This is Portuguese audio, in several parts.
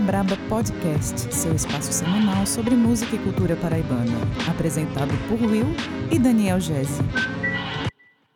Braba Podcast, seu espaço semanal sobre música e cultura paraibana. Apresentado por Will e Daniel Gese.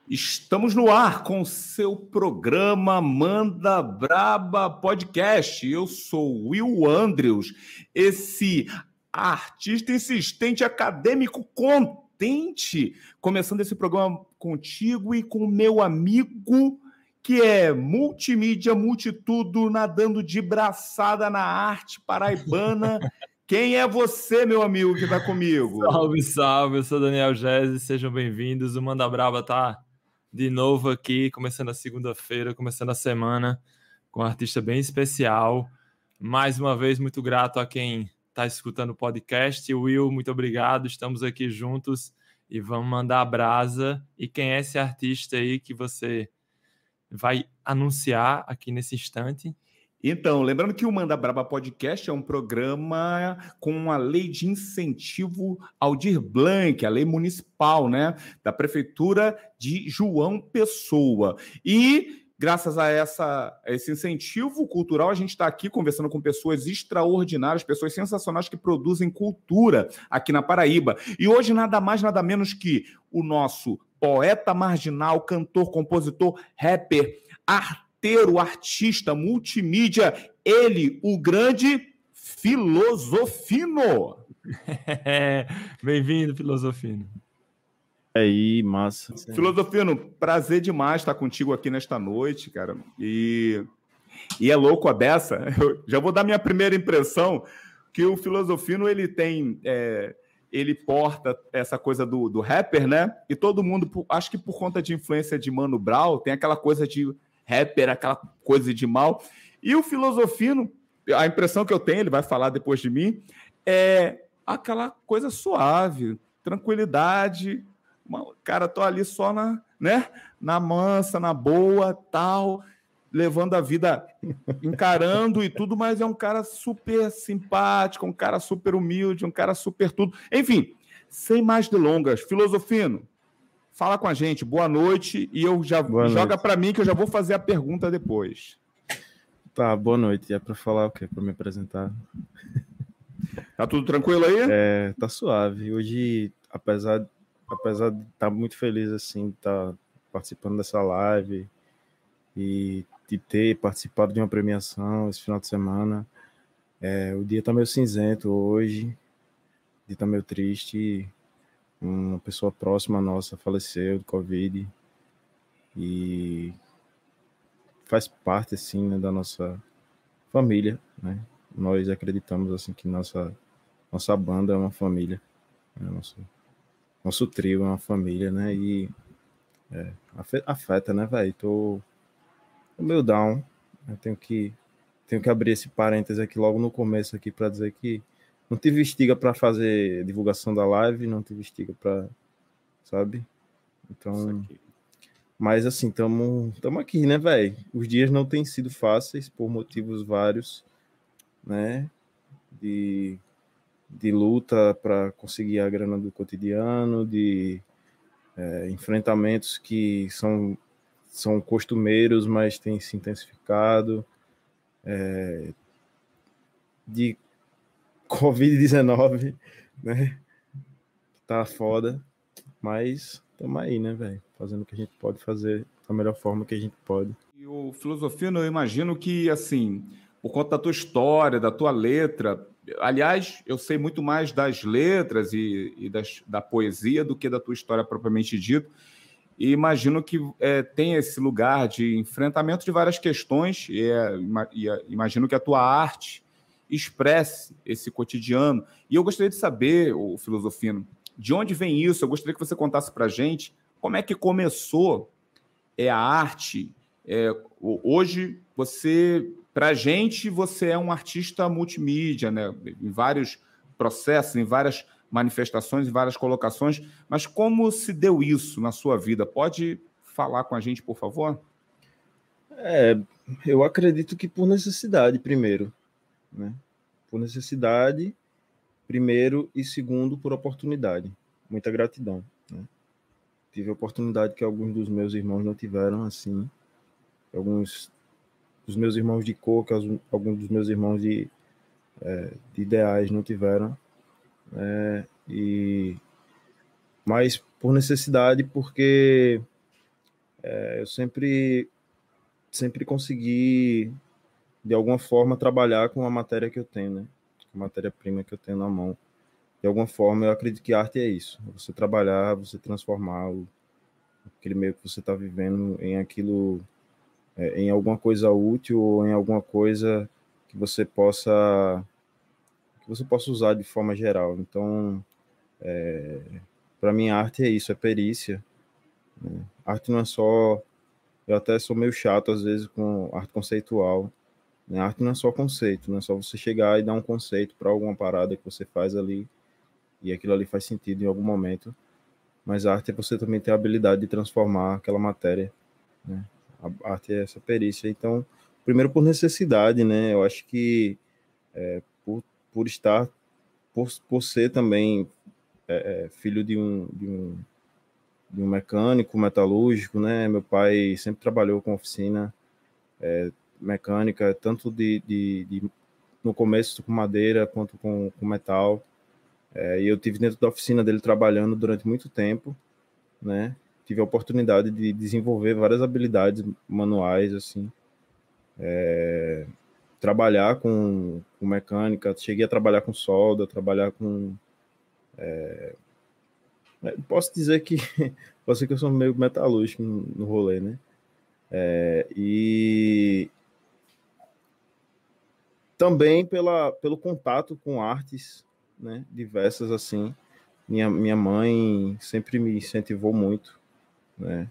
Estamos no ar com seu programa Manda Braba Podcast. Eu sou Will Andrews, esse artista insistente, acadêmico, contente, começando esse programa contigo e com meu amigo que é multimídia, multitudo, nadando de braçada na arte paraibana. Quem é você, meu amigo, que está comigo? Salve, salve, eu sou Daniel Gese, sejam bem-vindos. O Manda Brava tá de novo aqui, começando a segunda-feira, começando a semana com um artista bem especial. Mais uma vez, muito grato a quem está escutando o podcast. Will, muito obrigado, estamos aqui juntos e vamos mandar a brasa. E quem é esse artista aí que você vai anunciar aqui nesse instante. Então, lembrando que o Manda Braba Podcast é um programa com a lei de incentivo ao Dir Blanc, a lei municipal, né, da prefeitura de João Pessoa. E graças a, essa, a esse incentivo cultural, a gente está aqui conversando com pessoas extraordinárias, pessoas sensacionais que produzem cultura aqui na Paraíba. E hoje, nada mais, nada menos que o nosso poeta marginal, cantor, compositor, rapper, arteiro, artista, multimídia, ele, o grande Filosofino. Bem-vindo, Filosofino. aí, massa. Filosofino, prazer demais estar contigo aqui nesta noite, cara. E, e é louco a beça. Eu já vou dar minha primeira impressão que o Filosofino ele tem é, ele porta essa coisa do, do rapper, né? E todo mundo, acho que por conta de influência de Mano Brown, tem aquela coisa de rapper, aquela coisa de mal. E o Filosofino, a impressão que eu tenho, ele vai falar depois de mim, é aquela coisa suave, tranquilidade. Cara, tô ali só na, né? Na mansa, na boa, tal levando a vida, encarando e tudo, mas é um cara super simpático, um cara super humilde, um cara super tudo. Enfim, sem mais delongas, Filosofino, fala com a gente, boa noite, e eu já boa joga para mim que eu já vou fazer a pergunta depois. Tá, boa noite. É para falar o quê? Para me apresentar? Tá tudo tranquilo aí? É, tá suave. Hoje, apesar, apesar de estar tá muito feliz assim, estar tá participando dessa live e de ter participado de uma premiação esse final de semana. É, o dia está meio cinzento hoje, o dia está meio triste. Uma pessoa próxima nossa faleceu de Covid e faz parte assim né, da nossa família, né? Nós acreditamos assim que nossa nossa banda é uma família, né? nosso nosso trio é uma família, né? E é, afeta, né, velho? Tô o meu down. Eu tenho que tenho que abrir esse parênteses aqui logo no começo aqui para dizer que não tive estiga para fazer divulgação da live, não tive estiga para, sabe? Então, mas assim, estamos tamo aqui, né, velho? Os dias não têm sido fáceis por motivos vários, né? De, de luta para conseguir a grana do cotidiano, de é, enfrentamentos que são são costumeiros, mas têm se intensificado. É, de Covid-19, né? Tá foda, mas estamos aí, né, velho? Fazendo o que a gente pode fazer da melhor forma que a gente pode. E o Filosofino, eu imagino que, assim, por conta da tua história, da tua letra, aliás, eu sei muito mais das letras e, e das, da poesia do que da tua história propriamente dita. E imagino que é, tem esse lugar de enfrentamento de várias questões, e, é, e é, imagino que a tua arte expresse esse cotidiano. E eu gostaria de saber, o Filosofino, de onde vem isso? Eu gostaria que você contasse para gente como é que começou é, a arte. É, hoje, você, para a gente, você é um artista multimídia, né? em vários processos, em várias manifestações e várias colocações, mas como se deu isso na sua vida? Pode falar com a gente, por favor? É, eu acredito que por necessidade, primeiro, né? Por necessidade, primeiro, e segundo, por oportunidade. Muita gratidão. Né? Tive a oportunidade que alguns dos meus irmãos não tiveram, assim. Alguns dos meus irmãos de cor, que alguns dos meus irmãos de, é, de ideais não tiveram, é, e mas por necessidade, porque é, eu sempre sempre consegui de alguma forma trabalhar com a matéria que eu tenho, né? A matéria-prima que eu tenho na mão. De alguma forma, eu acredito que arte é isso. Você trabalhar, você transformar o, aquele meio que você está vivendo em aquilo, é, em alguma coisa útil ou em alguma coisa que você possa que você possa usar de forma geral. Então, é, para mim, arte é isso, é perícia. Né? Arte não é só. Eu até sou meio chato às vezes com arte conceitual. Né? Arte não é só conceito, não é só você chegar e dar um conceito para alguma parada que você faz ali e aquilo ali faz sentido em algum momento. Mas arte é você também ter a habilidade de transformar aquela matéria. Né? A arte é essa perícia. Então, primeiro por necessidade, né? Eu acho que é, por, estar, por, por ser também é, é, filho de um, de um de um mecânico metalúrgico, né? Meu pai sempre trabalhou com oficina é, mecânica, tanto de, de, de, no começo com madeira quanto com, com metal. É, e eu tive dentro da oficina dele trabalhando durante muito tempo, né? Tive a oportunidade de desenvolver várias habilidades manuais, assim. É, trabalhar com, com, mecânica, cheguei a trabalhar com solda, trabalhar com. É, é posso dizer que posso dizer que eu sou meio metalúrgico no, no rolê, né? É, e também pela, pelo contato com artes né, diversas assim. Minha, minha mãe sempre me incentivou muito, né?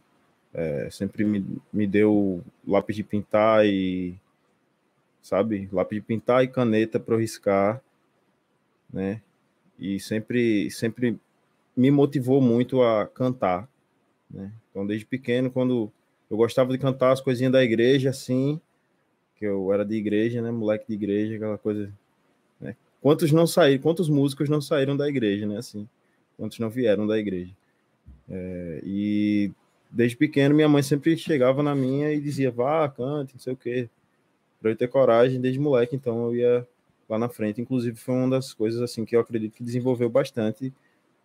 É, sempre me, me deu lápis de pintar e sabe, lápis de pintar e caneta para riscar, né? E sempre sempre me motivou muito a cantar, né? Então desde pequeno quando eu gostava de cantar as coisinhas da igreja assim, que eu era de igreja, né, moleque de igreja, aquela coisa Quantos não saíram, quantos músicos não saíram da igreja, né? Assim, quantos não vieram da igreja. É, e desde pequeno minha mãe sempre chegava na minha e dizia, vá, cante, não sei o quê. Para eu ter coragem desde moleque, então eu ia lá na frente. Inclusive foi uma das coisas assim que eu acredito que desenvolveu bastante,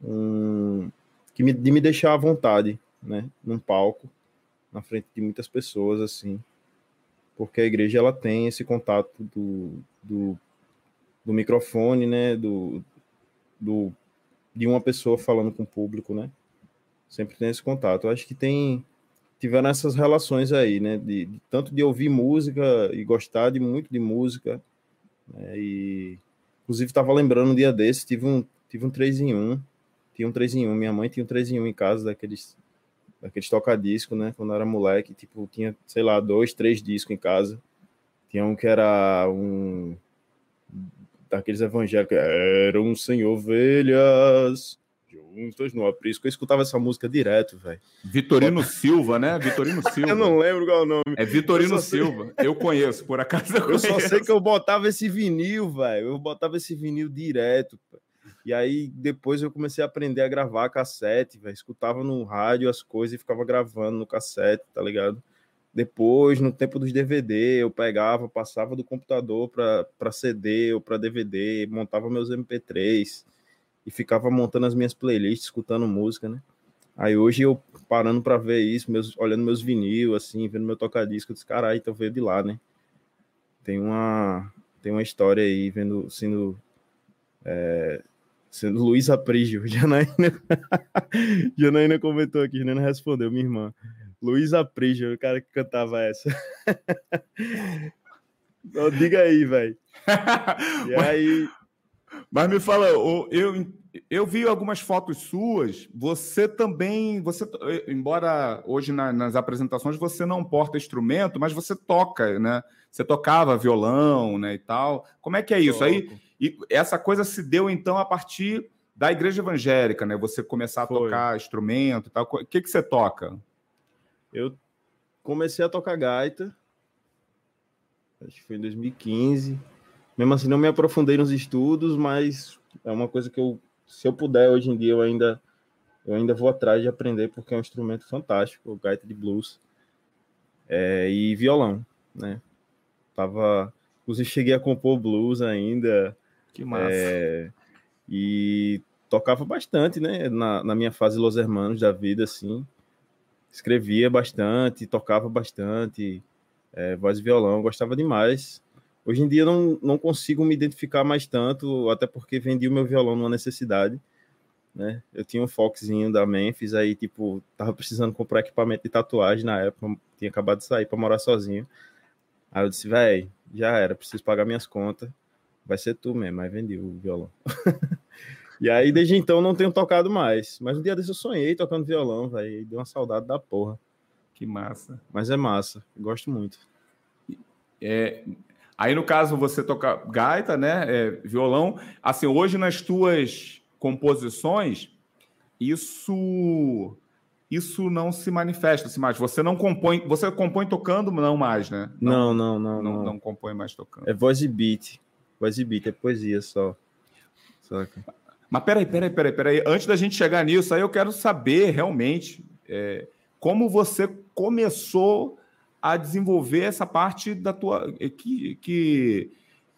um, que me, de me deixar à vontade, né? Num palco, na frente de muitas pessoas, assim. Porque a igreja ela tem esse contato do, do do microfone, né, do, do de uma pessoa falando com o público, né? Sempre tem esse contato. Eu acho que tem tiveram essas relações aí, né, de, de tanto de ouvir música e gostar de muito de música, né, e inclusive estava lembrando um dia desse, tive um tive um 3 em 1, tinha um 3 em 1, minha mãe tinha um 3 em 1 em casa daqueles daqueles toca-disco, né, quando era moleque, tipo, tinha, sei lá, dois, três discos em casa. Tinha um que era um daqueles evangélicos, eram sem ovelhas juntas no aprisco. Eu escutava essa música direto, velho. Vitorino Silva, né? Vitorino Silva. eu não lembro qual é o nome. É Vitorino Silva. Eu conheço, por acaso eu, eu só sei que eu botava esse vinil, velho. Eu botava esse vinil direto. E aí depois eu comecei a aprender a gravar cassete, velho. Escutava no rádio as coisas e ficava gravando no cassete, tá ligado? Depois, no tempo dos DVD, eu pegava, passava do computador para CD ou para DVD, montava meus MP3 e ficava montando as minhas playlists, escutando música, né? Aí hoje eu parando para ver isso, meus, olhando meus vinil, assim, vendo meu tocadisco, eu disse, caralho, então veio de lá, né? Tem uma, tem uma história aí, vendo, sendo, é, sendo Luiz Aprígio, Janaína, Janaína comentou aqui, Janaína respondeu, minha irmã. Luísa Prígio, o cara que cantava essa. então, diga aí, velho. E aí. Mas me fala, eu, eu vi algumas fotos suas. Você também, você, embora hoje na, nas apresentações você não porta instrumento, mas você toca, né? Você tocava violão, né, e tal. Como é que é isso aí? E essa coisa se deu então a partir da igreja evangélica, né? Você começar a Foi. tocar instrumento e tal. O que que você toca? Eu comecei a tocar gaita, acho que foi em 2015. Mesmo assim, não me aprofundei nos estudos, mas é uma coisa que eu, se eu puder, hoje em dia, eu ainda, eu ainda vou atrás de aprender, porque é um instrumento fantástico, o gaita de blues é, e violão, né? Tava, Inclusive, cheguei a compor blues ainda. Que massa. É, e tocava bastante, né? Na, na minha fase Los Hermanos da vida, assim. Escrevia bastante, tocava bastante, é, voz e violão, gostava demais. Hoje em dia não, não consigo me identificar mais tanto, até porque vendi o meu violão numa necessidade. Né? Eu tinha um Foxzinho da Memphis, aí, tipo, tava precisando comprar equipamento de tatuagem na época, tinha acabado de sair para morar sozinho. Aí eu disse, velho, já era, preciso pagar minhas contas, vai ser tu mesmo. Aí vendi o violão. e aí, desde então, não tenho tocado mais. Mas um dia desse eu sonhei tocando violão, velho, deu uma saudade da porra. Que massa. Mas é massa, gosto muito. É, Aí, no caso, você toca gaita, né? É, violão. Assim, hoje nas tuas composições, isso isso não se manifesta assim, mais. Você não compõe. Você compõe tocando, não mais, né? Não, não, não. Não, não, não compõe mais tocando. É voz e beat. Voz e beat, é poesia só. Saca? Mas peraí, peraí, peraí, peraí. Antes da gente chegar nisso, aí eu quero saber realmente é, como você começou a desenvolver essa parte da tua que, que,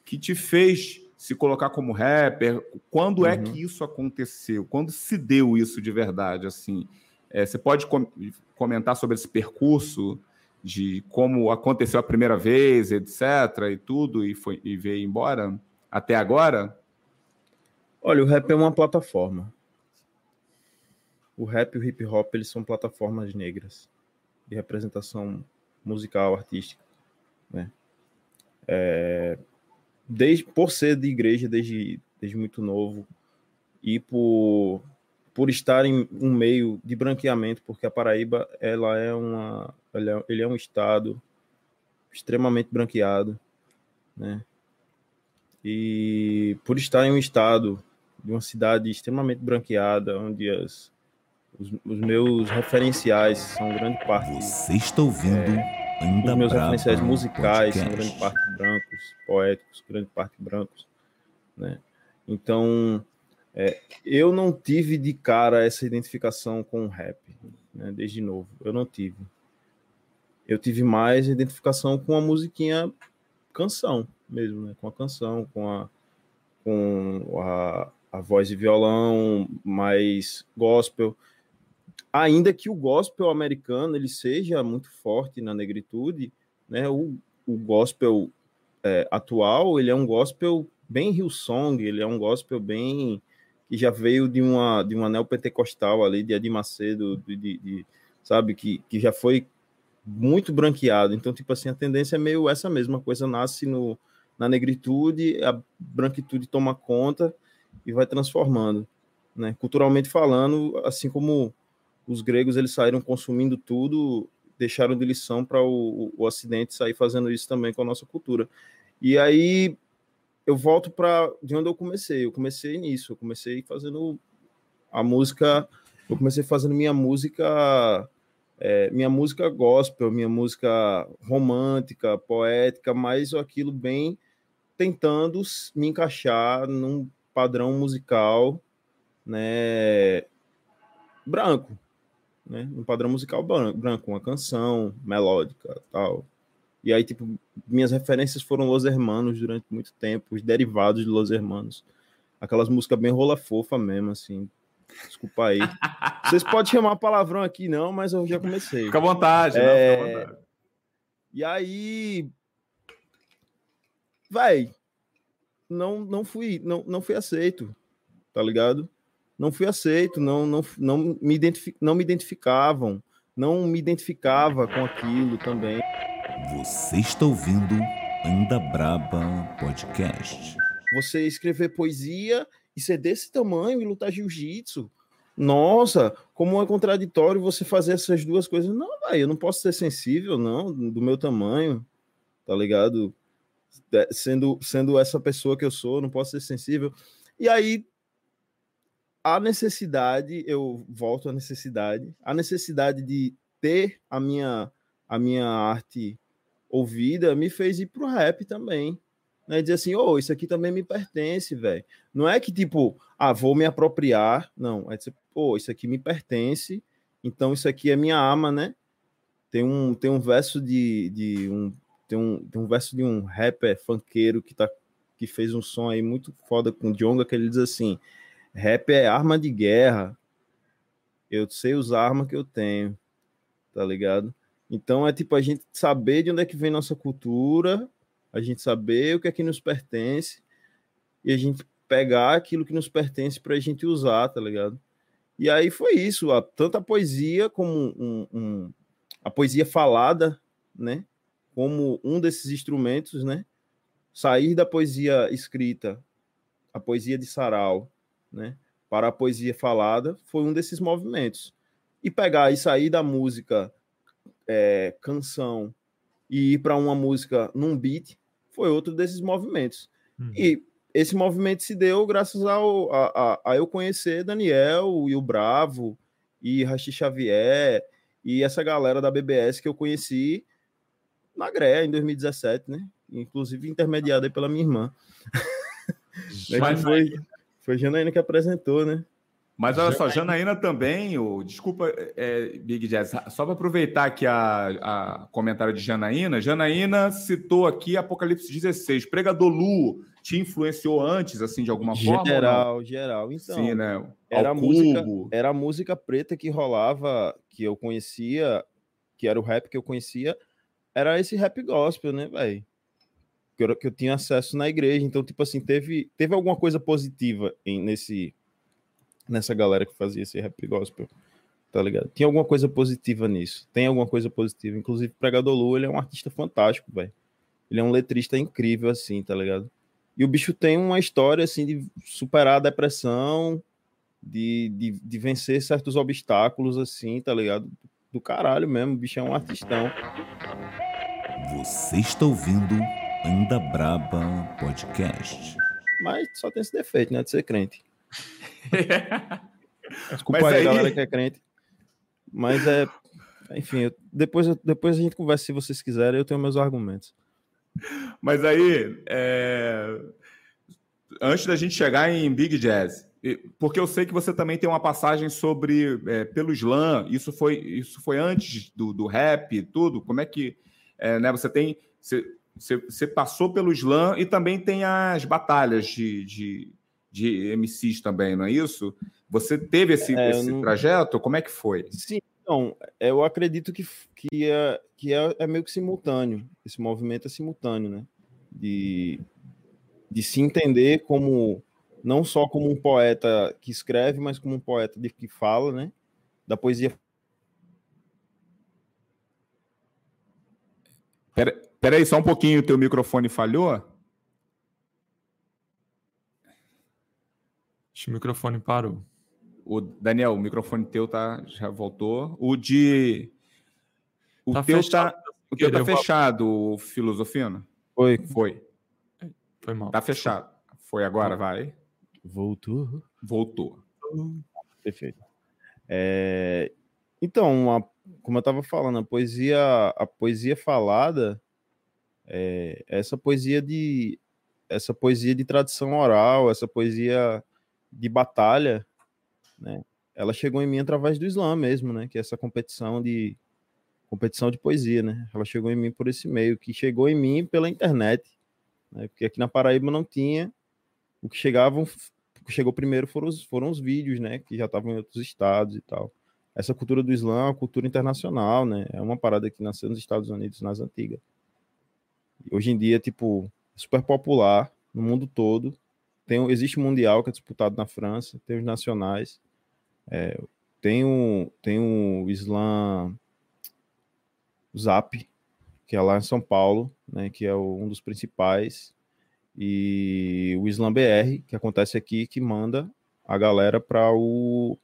que te fez se colocar como rapper. Quando é uhum. é que isso aconteceu? Quando se deu isso de verdade? Assim, é, você pode com comentar sobre esse percurso de como aconteceu a primeira vez, etc. e tudo e foi e veio embora até agora? Olha, o rap é uma plataforma. O rap e o hip hop eles são plataformas negras de representação musical, artística, né? É, desde, por ser de igreja desde, desde muito novo e por, por estar em um meio de branqueamento, porque a Paraíba ela é uma, ele é, ele é um estado extremamente branqueado, né? E por estar em um estado de uma cidade extremamente branqueada, onde as, os, os, meus referenciais são grande parte. Você está ouvindo é, Ainda Os meus referenciais musicais são grande parte brancos, poéticos, grande parte brancos, né? Então, é, eu não tive de cara essa identificação com o rap, né? desde novo. Eu não tive. Eu tive mais identificação com a musiquinha canção mesmo, né? Com a canção, com a com a, a voz e violão, mais gospel ainda que o gospel americano ele seja muito forte na negritude, né? O, o gospel é, atual ele é um gospel bem Hillsong, ele é um gospel bem que já veio de uma de uma neopentecostal ali de Edir Macedo, de, de, de, sabe que, que já foi muito branqueado. Então tipo assim a tendência é meio essa mesma coisa nasce no na negritude, a branquitude toma conta e vai transformando, né? Culturalmente falando, assim como os gregos eles saíram consumindo tudo, deixaram de lição para o, o Ocidente sair fazendo isso também com a nossa cultura. E aí eu volto para de onde eu comecei. Eu comecei nisso, eu comecei fazendo a música, eu comecei fazendo minha música, é, minha música gospel, minha música romântica, poética, mas aquilo bem tentando me encaixar num padrão musical, né, branco, né? Um padrão musical branco, uma canção melódica, tal. E aí, tipo, minhas referências foram Los Hermanos durante muito tempo, os derivados de Los Hermanos. Aquelas músicas bem rola fofa mesmo, assim. Desculpa aí. Vocês podem chamar palavrão aqui, não, mas eu já comecei. Fica à vontade, é... não, fica à vontade. E aí. Vai. Não, não fui, não, não fui aceito, tá ligado? Não fui aceito, não, não, não, me, identific, não me identificavam, não me identificava com aquilo também. Você está ouvindo Anda Braba Podcast. Você escrever poesia e ser desse tamanho e lutar jiu-jitsu. Nossa, como é contraditório você fazer essas duas coisas. Não, vai, eu não posso ser sensível, não, do meu tamanho, tá ligado? Sendo, sendo essa pessoa que eu sou, não posso ser sensível. E aí a necessidade, eu volto à necessidade, a necessidade de ter a minha, a minha arte ouvida me fez ir pro rap também. Né? Dizer assim, oh, isso aqui também me pertence, velho. Não é que tipo, ah, vou me apropriar, não. É dizer, pô, isso aqui me pertence, então isso aqui é minha arma, né? Tem um, tem um verso de, de um tem um, tem um verso de um rapper funkeiro que, tá, que fez um som aí muito foda com o Djonga, que ele diz assim: rap é arma de guerra. Eu sei usar a arma que eu tenho, tá ligado? Então é tipo a gente saber de onde é que vem nossa cultura, a gente saber o que é que nos pertence e a gente pegar aquilo que nos pertence para a gente usar, tá ligado? E aí foi isso, a, tanto a poesia como um, um, a poesia falada, né? Como um desses instrumentos, né? Sair da poesia escrita, a poesia de sarau, né? Para a poesia falada foi um desses movimentos. E pegar e sair da música é, canção e ir para uma música num beat foi outro desses movimentos. Uhum. E esse movimento se deu graças ao, a, a, a, eu conhecer Daniel e o Bravo e Rachi Xavier e essa galera da BBS que eu conheci na GRE em 2017, né? Inclusive intermediada pela minha irmã. Mas foi, foi Janaína que apresentou, né? Mas olha só, Janaína também, o, desculpa, é, Big Jazz, só para aproveitar aqui a, a comentário de Janaína, Janaína citou aqui Apocalipse 16, Pregador Lu te influenciou antes, assim, de alguma geral, forma? Geral, geral. Então, Sim, né? Era a, música, era a música preta que rolava, que eu conhecia, que era o rap que eu conhecia, era esse rap gospel, né, velho? Que, eu, que eu tinha acesso na igreja. Então, tipo assim, teve, teve alguma coisa positiva em, nesse, nessa galera que fazia esse rap gospel, tá ligado? Tinha alguma coisa positiva nisso. Tem alguma coisa positiva. Inclusive, Pregador Lu, ele é um artista fantástico, velho. Ele é um letrista incrível, assim, tá ligado? E o bicho tem uma história assim de superar a depressão, de, de, de vencer certos obstáculos, assim, tá ligado? Do caralho mesmo, o bicho é um artistão. Você está ouvindo Anda Braba Podcast. Mas só tem esse defeito, né? De ser crente. Desculpa aí, aí, galera que é crente. Mas é. Enfim, depois, depois a gente conversa se vocês quiserem, eu tenho meus argumentos. Mas aí, é... antes da gente chegar em Big Jazz, porque eu sei que você também tem uma passagem sobre é, pelo slam, isso foi isso foi antes do, do rap e tudo. Como é que é, né, você tem você, você, passou pelo slam e também tem as batalhas de, de, de MCs também, não é isso? Você teve esse, é, esse não... trajeto? Como é que foi? Sim, então, eu acredito que, que, é, que é, é meio que simultâneo. Esse movimento é simultâneo, né? De, de se entender como não só como um poeta que escreve, mas como um poeta de que fala, né? Da poesia. Pera, pera aí, só um pouquinho, o teu microfone falhou? Acho que o microfone parou. O Daniel, o microfone teu tá, já voltou. O de. O tá teu fechado, tá, o teu tá fechado, Filosofino? Foi. Foi. Foi mal. Tá fechado. Foi agora, vai. Voltou. Voltou. Perfeito. É... Então, a... como eu estava falando, a poesia, a poesia falada, é... essa poesia de essa poesia de tradição oral, essa poesia de batalha, né? Ela chegou em mim através do Islã mesmo, né? Que é essa competição de competição de poesia, né? Ela chegou em mim por esse meio, que chegou em mim pela internet, né? Porque aqui na Paraíba não tinha. O que chegavam, o que chegou primeiro foram os, foram os vídeos, né? Que já estavam em outros estados e tal. Essa cultura do Islã é uma cultura internacional, né? É uma parada que nasceu nos Estados Unidos nas antigas. Hoje em dia, tipo, super popular no mundo todo. Tem, existe o Mundial que é disputado na França, tem os nacionais. É, tem o, tem o Islã Zap, que é lá em São Paulo, né, que é o, um dos principais, e o Islam BR, que acontece aqui, que manda a galera para o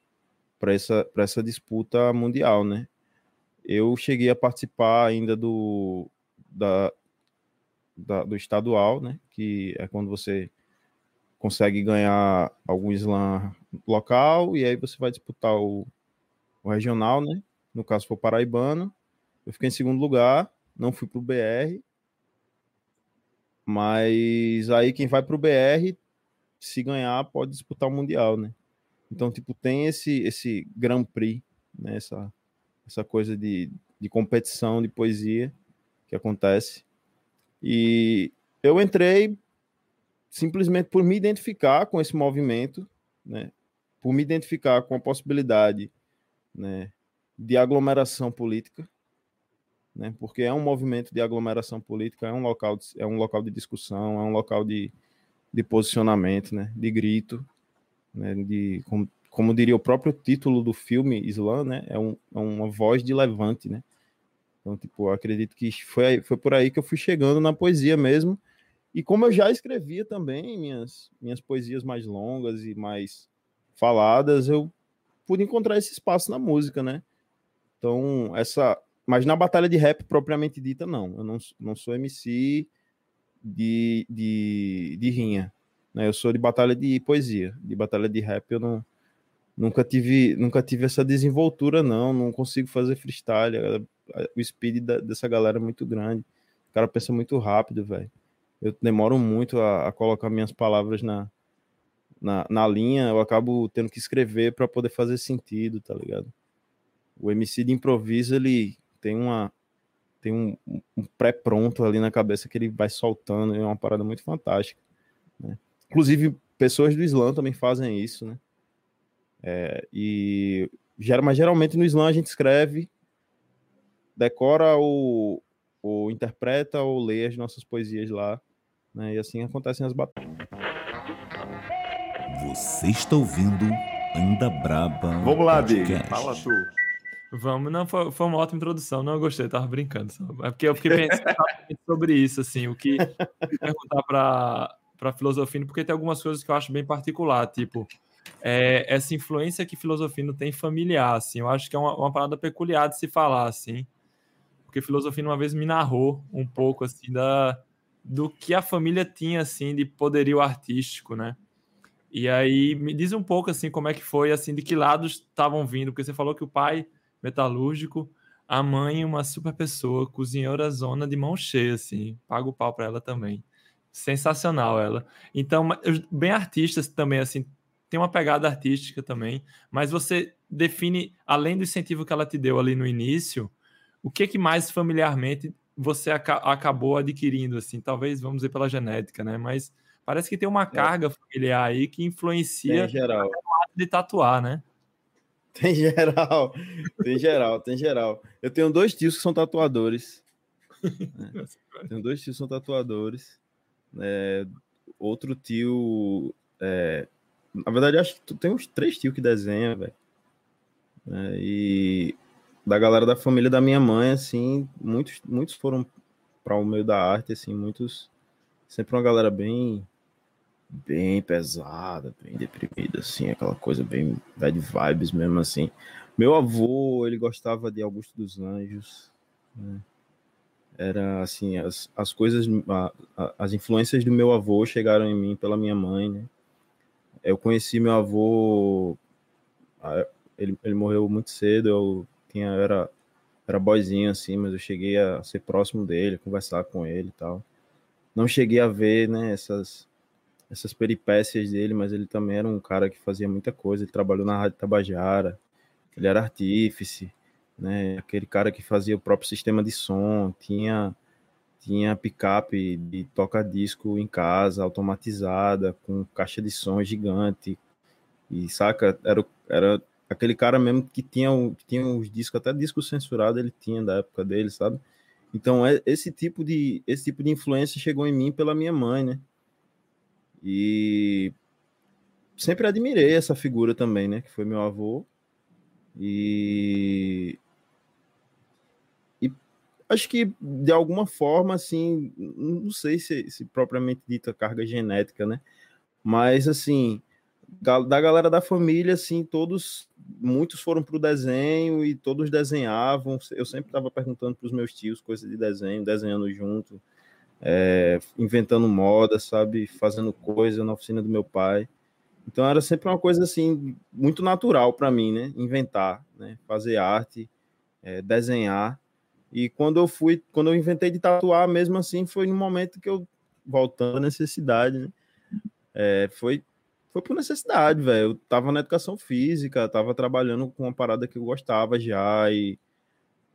para essa, essa disputa mundial, né? Eu cheguei a participar ainda do da, da, do estadual, né? Que é quando você consegue ganhar algum slam local e aí você vai disputar o, o regional, né? No caso for paraibano. Eu fiquei em segundo lugar, não fui pro BR. Mas aí quem vai pro BR, se ganhar, pode disputar o mundial, né? Então, tipo, tem esse esse Grand Prix, né? Essa, essa coisa de, de competição de poesia que acontece. E eu entrei simplesmente por me identificar com esse movimento, né? Por me identificar com a possibilidade, né, de aglomeração política, né? Porque é um movimento de aglomeração política, é um local de, é um local de discussão, é um local de, de posicionamento, né? De grito, né? De como, como diria o próprio título do filme Islã, né? É, um, é uma voz de levante, né? Então, tipo, acredito que foi, foi por aí que eu fui chegando na poesia mesmo. E como eu já escrevia também minhas, minhas poesias mais longas e mais faladas, eu pude encontrar esse espaço na música, né? Então, essa, mas na batalha de rap propriamente dita, não. Eu não, não sou MC de, de, de rinha. Né? Eu sou de batalha de poesia. De batalha de rap eu não, nunca tive nunca tive essa desenvoltura, não. Não consigo fazer freestyle. O speed da, dessa galera é muito grande. O cara pensa muito rápido, velho. Eu demoro muito a, a, colocar minhas palavras na, na, na linha. Eu acabo tendo que escrever para poder fazer sentido, tá ligado? O MC de improviso, ele tem uma tem um, um pré-pronto ali na cabeça que ele vai soltando, é uma parada muito fantástica. Né? Inclusive, pessoas do Islã também fazem isso, né? É, e mas geralmente no Islã a gente escreve, decora ou, ou interpreta ou lê as nossas poesias lá, né? E assim acontecem as batalhas. Você está ouvindo Anda Braba. Vamos lá, Big. Fala tu. Vamos, não, foi, foi uma ótima introdução, não gostei, tava brincando. Só. É porque eu fiquei pensando sobre isso, assim, o que perguntar para para filosofino, porque tem algumas coisas que eu acho bem particular, tipo, é, essa influência que filosofino tem familiar, assim, eu acho que é uma, uma parada peculiar de se falar, assim, porque filosofino uma vez me narrou um pouco, assim, da, do que a família tinha, assim, de poderio artístico, né? E aí, me diz um pouco, assim, como é que foi, assim, de que lados estavam vindo, porque você falou que o pai metalúrgico. A mãe, uma super pessoa, cozinheira zona de mão cheia, assim. Paga o pau para ela também. Sensacional ela. Então, bem artistas também, assim, tem uma pegada artística também, mas você define, além do incentivo que ela te deu ali no início, o que que mais familiarmente você aca acabou adquirindo, assim, talvez, vamos dizer, pela genética, né? Mas parece que tem uma é. carga familiar aí que influencia geral. de tatuar, né? Tem geral, tem geral, tem geral. Eu tenho dois tios que são tatuadores. Né? Tenho dois tios que são tatuadores. É, outro tio. É, na verdade, acho que tu tem uns três tios que desenham, velho. É, e da galera da família da minha mãe, assim, muitos, muitos foram para o meio da arte, assim, muitos. Sempre uma galera bem bem pesada, bem deprimida, assim, aquela coisa bem bad vibes mesmo, assim. Meu avô, ele gostava de Augusto dos Anjos, né? Era, assim, as, as coisas, a, a, as influências do meu avô chegaram em mim pela minha mãe, né? Eu conheci meu avô, ele, ele morreu muito cedo, eu tinha, era, era boizinho, assim, mas eu cheguei a ser próximo dele, conversar com ele e tal. Não cheguei a ver, né, essas essas peripécias dele, mas ele também era um cara que fazia muita coisa. Ele trabalhou na Rádio Tabajara, ele era artífice, né? Aquele cara que fazia o próprio sistema de som, tinha tinha picape de toca-disco em casa, automatizada, com caixa de som gigante. E saca, era, era aquele cara mesmo que tinha, que tinha os discos, até disco censurado ele tinha da época dele, sabe? Então, é, esse tipo de esse tipo de influência chegou em mim pela minha mãe, né? E sempre admirei essa figura também, né? Que foi meu avô. E, e acho que de alguma forma, assim, não sei se, se propriamente dita carga genética, né? Mas assim, da galera da família, assim, todos, muitos foram para o desenho e todos desenhavam. Eu sempre estava perguntando para os meus tios coisas de desenho, desenhando junto é, inventando moda, sabe? Fazendo coisa na oficina do meu pai. Então era sempre uma coisa assim muito natural para mim, né? Inventar, né? Fazer arte, é, desenhar. E quando eu fui, quando eu inventei de tatuar, mesmo assim, foi no momento que eu voltando à necessidade, né? É, foi foi por necessidade, velho. Eu tava na educação física, tava trabalhando com uma parada que eu gostava já e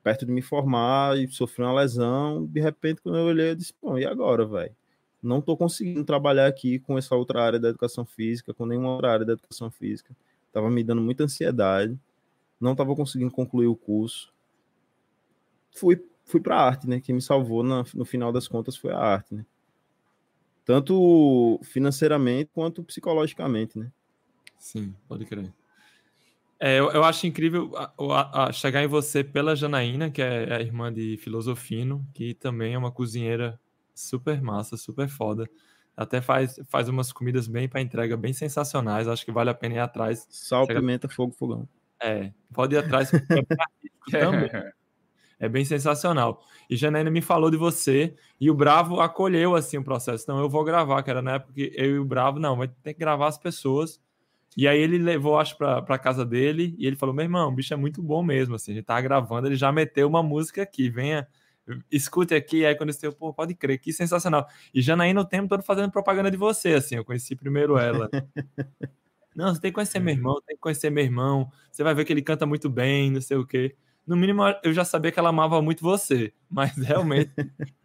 perto de me formar e sofri uma lesão. De repente, quando eu olhei, eu disse: Bom, e agora, velho? Não estou conseguindo trabalhar aqui com essa outra área da educação física, com nenhuma outra área da educação física. Tava me dando muita ansiedade, não estava conseguindo concluir o curso. Fui, fui para a arte, né? Quem me salvou na, no final das contas foi a arte, né? Tanto financeiramente quanto psicologicamente, né? Sim, pode crer. É, eu, eu, acho incrível a, a, a chegar em você pela Janaína, que é a irmã de Filosofino, que também é uma cozinheira super massa, super foda. Até faz, faz umas comidas bem para entrega, bem sensacionais. Acho que vale a pena ir atrás. Sal, Chega... pimenta, fogo, fogão. É, pode ir atrás, porque é também. É bem sensacional. E Janaína me falou de você e o Bravo acolheu assim o processo. Então eu vou gravar, que era na época que eu e o Bravo, não, vai ter que gravar as pessoas e aí ele levou, acho, pra, pra casa dele e ele falou: meu irmão, o bicho é muito bom mesmo. Assim, a gente tava gravando, ele já meteu uma música aqui, venha, escute aqui. Aí quando eu pô, pode crer, que sensacional. E Janaína o tempo todo fazendo propaganda de você, assim, eu conheci primeiro ela. não, você tem que conhecer meu irmão, tem que conhecer meu irmão. Você vai ver que ele canta muito bem, não sei o quê. No mínimo, eu já sabia que ela amava muito você, mas realmente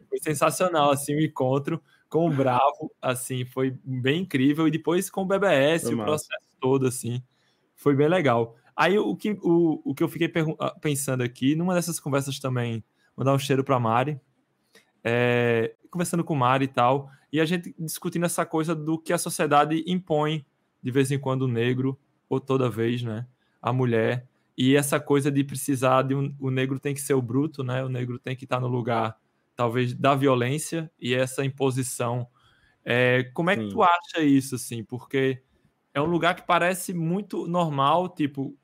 foi sensacional, assim, o encontro com o Bravo, assim, foi bem incrível. E depois com o BBS, foi o massa. processo todo, assim. Foi bem legal. Aí o que, o, o que eu fiquei ah, pensando aqui, numa dessas conversas também, mandar um cheiro para Mari, é, conversando com Mari e tal, e a gente discutindo essa coisa do que a sociedade impõe de vez em quando o negro, ou toda vez, né? A mulher. E essa coisa de precisar de um. O negro tem que ser o bruto, né? O negro tem que estar no lugar, talvez, da violência e essa imposição. É, como é Sim. que tu acha isso, assim? Porque é um lugar que parece muito normal, tipo,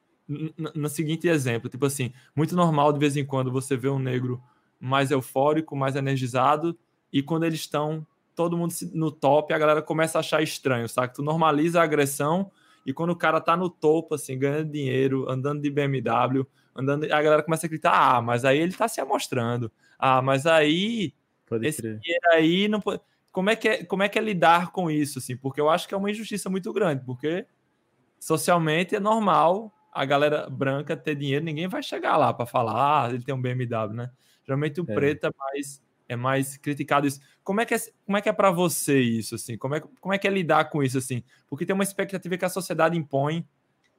no seguinte exemplo, tipo assim, muito normal de vez em quando você vê um negro mais eufórico, mais energizado, e quando eles estão todo mundo no top, a galera começa a achar estranho, sabe? Tu normaliza a agressão e quando o cara tá no topo, assim, ganhando dinheiro, andando de BMW, andando, a galera começa a gritar: "Ah, mas aí ele tá se amostrando. Ah, mas aí Pode esse dinheiro aí não pode como é que é, como é que é lidar com isso, assim? Porque eu acho que é uma injustiça muito grande, porque socialmente é normal a galera branca ter dinheiro, ninguém vai chegar lá para falar, ah, ele tem um BMW, né? Geralmente o é. preto é mais é mais criticado isso. Como é que é, como é que é para você isso assim? Como é, como é que é lidar com isso assim? Porque tem uma expectativa que a sociedade impõe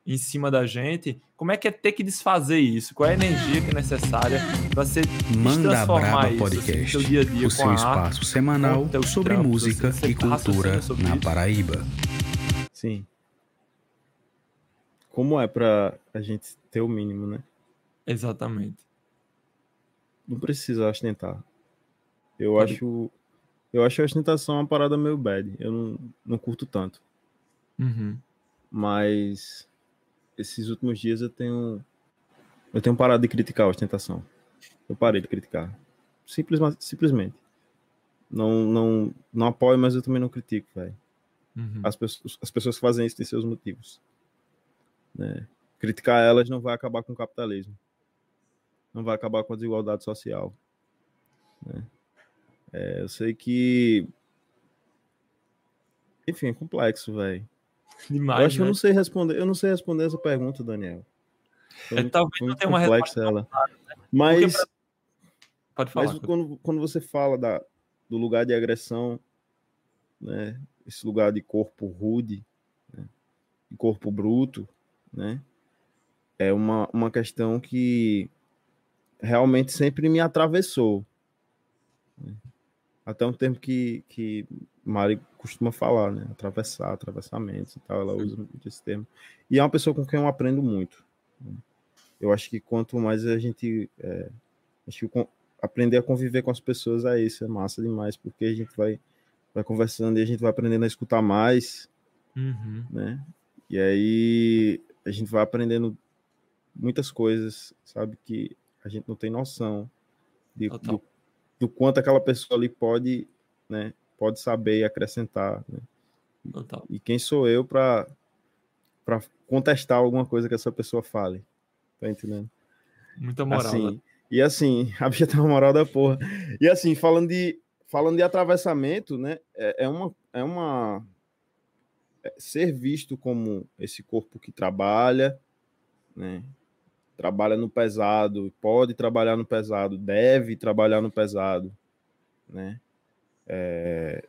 em cima da gente, como é que é ter que desfazer isso? Qual é a energia que é necessária para ser Manda transformar Braba isso assim, Podcast, assim, dia a dia, o seu espaço arte, semanal sobre trampo, música e cultura na Paraíba. Sim. Como é para a gente ter o mínimo, né? Exatamente. Não precisa ostentar. Eu Pode. acho eu acho a ostentação uma parada meio bad. Eu não, não curto tanto. Uhum. Mas esses últimos dias eu tenho eu tenho parado de criticar a ostentação. Eu parei de criticar. Simples, simplesmente. Não, não, não apoio, mas eu também não critico, velho. Uhum. As, pessoas, as pessoas que fazem isso têm seus motivos. Né? Criticar elas não vai acabar com o capitalismo. Não vai acabar com a desigualdade social. Né? É, eu sei que. Enfim, é complexo, velho. Demais, eu acho né? que eu né? não sei responder. Eu não sei responder essa pergunta, Daniel. Foi, é, talvez não tenha uma resposta ela. Né? Mas, pra... Pode falar. Mas quando, quando você fala da, do lugar de agressão, né? Esse lugar de corpo rude, né? de corpo bruto, né? É uma, uma questão que realmente sempre me atravessou. Até um tempo que, que Mari costuma falar, né? Atravessar, atravessamentos e tal, ela usa muito esse termo. E é uma pessoa com quem eu aprendo muito. Né? Eu acho que quanto mais a gente. É, acho que aprender a conviver com as pessoas é isso, é massa demais, porque a gente vai, vai conversando e a gente vai aprendendo a escutar mais, uhum. né? E aí a gente vai aprendendo muitas coisas, sabe, que a gente não tem noção de, do, do quanto aquela pessoa ali pode, né, pode saber e acrescentar. Né? Total. E quem sou eu para contestar alguma coisa que essa pessoa fale? Tá entendendo? Muita moral. Assim, né? E assim, a bicha tem uma moral da porra. E assim, falando de falando de atravessamento, né? É, é uma é uma é ser visto como esse corpo que trabalha, né? Trabalha no pesado, pode trabalhar no pesado, deve trabalhar no pesado, né? É,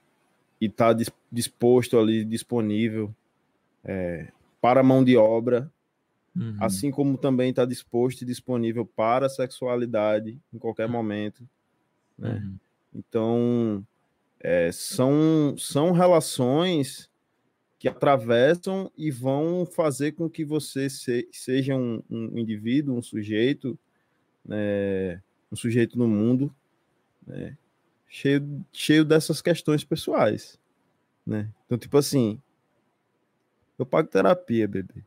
e está disposto ali, disponível é, para mão de obra, uhum. assim como também está disposto e disponível para a sexualidade em qualquer momento. Né? Uhum. Então, é, são, são relações que atravessam e vão fazer com que você se, seja um, um, indivíduo, um sujeito, né, um sujeito no mundo, né, cheio, cheio dessas questões pessoais. Né? Então, tipo assim, eu pago terapia, bebê.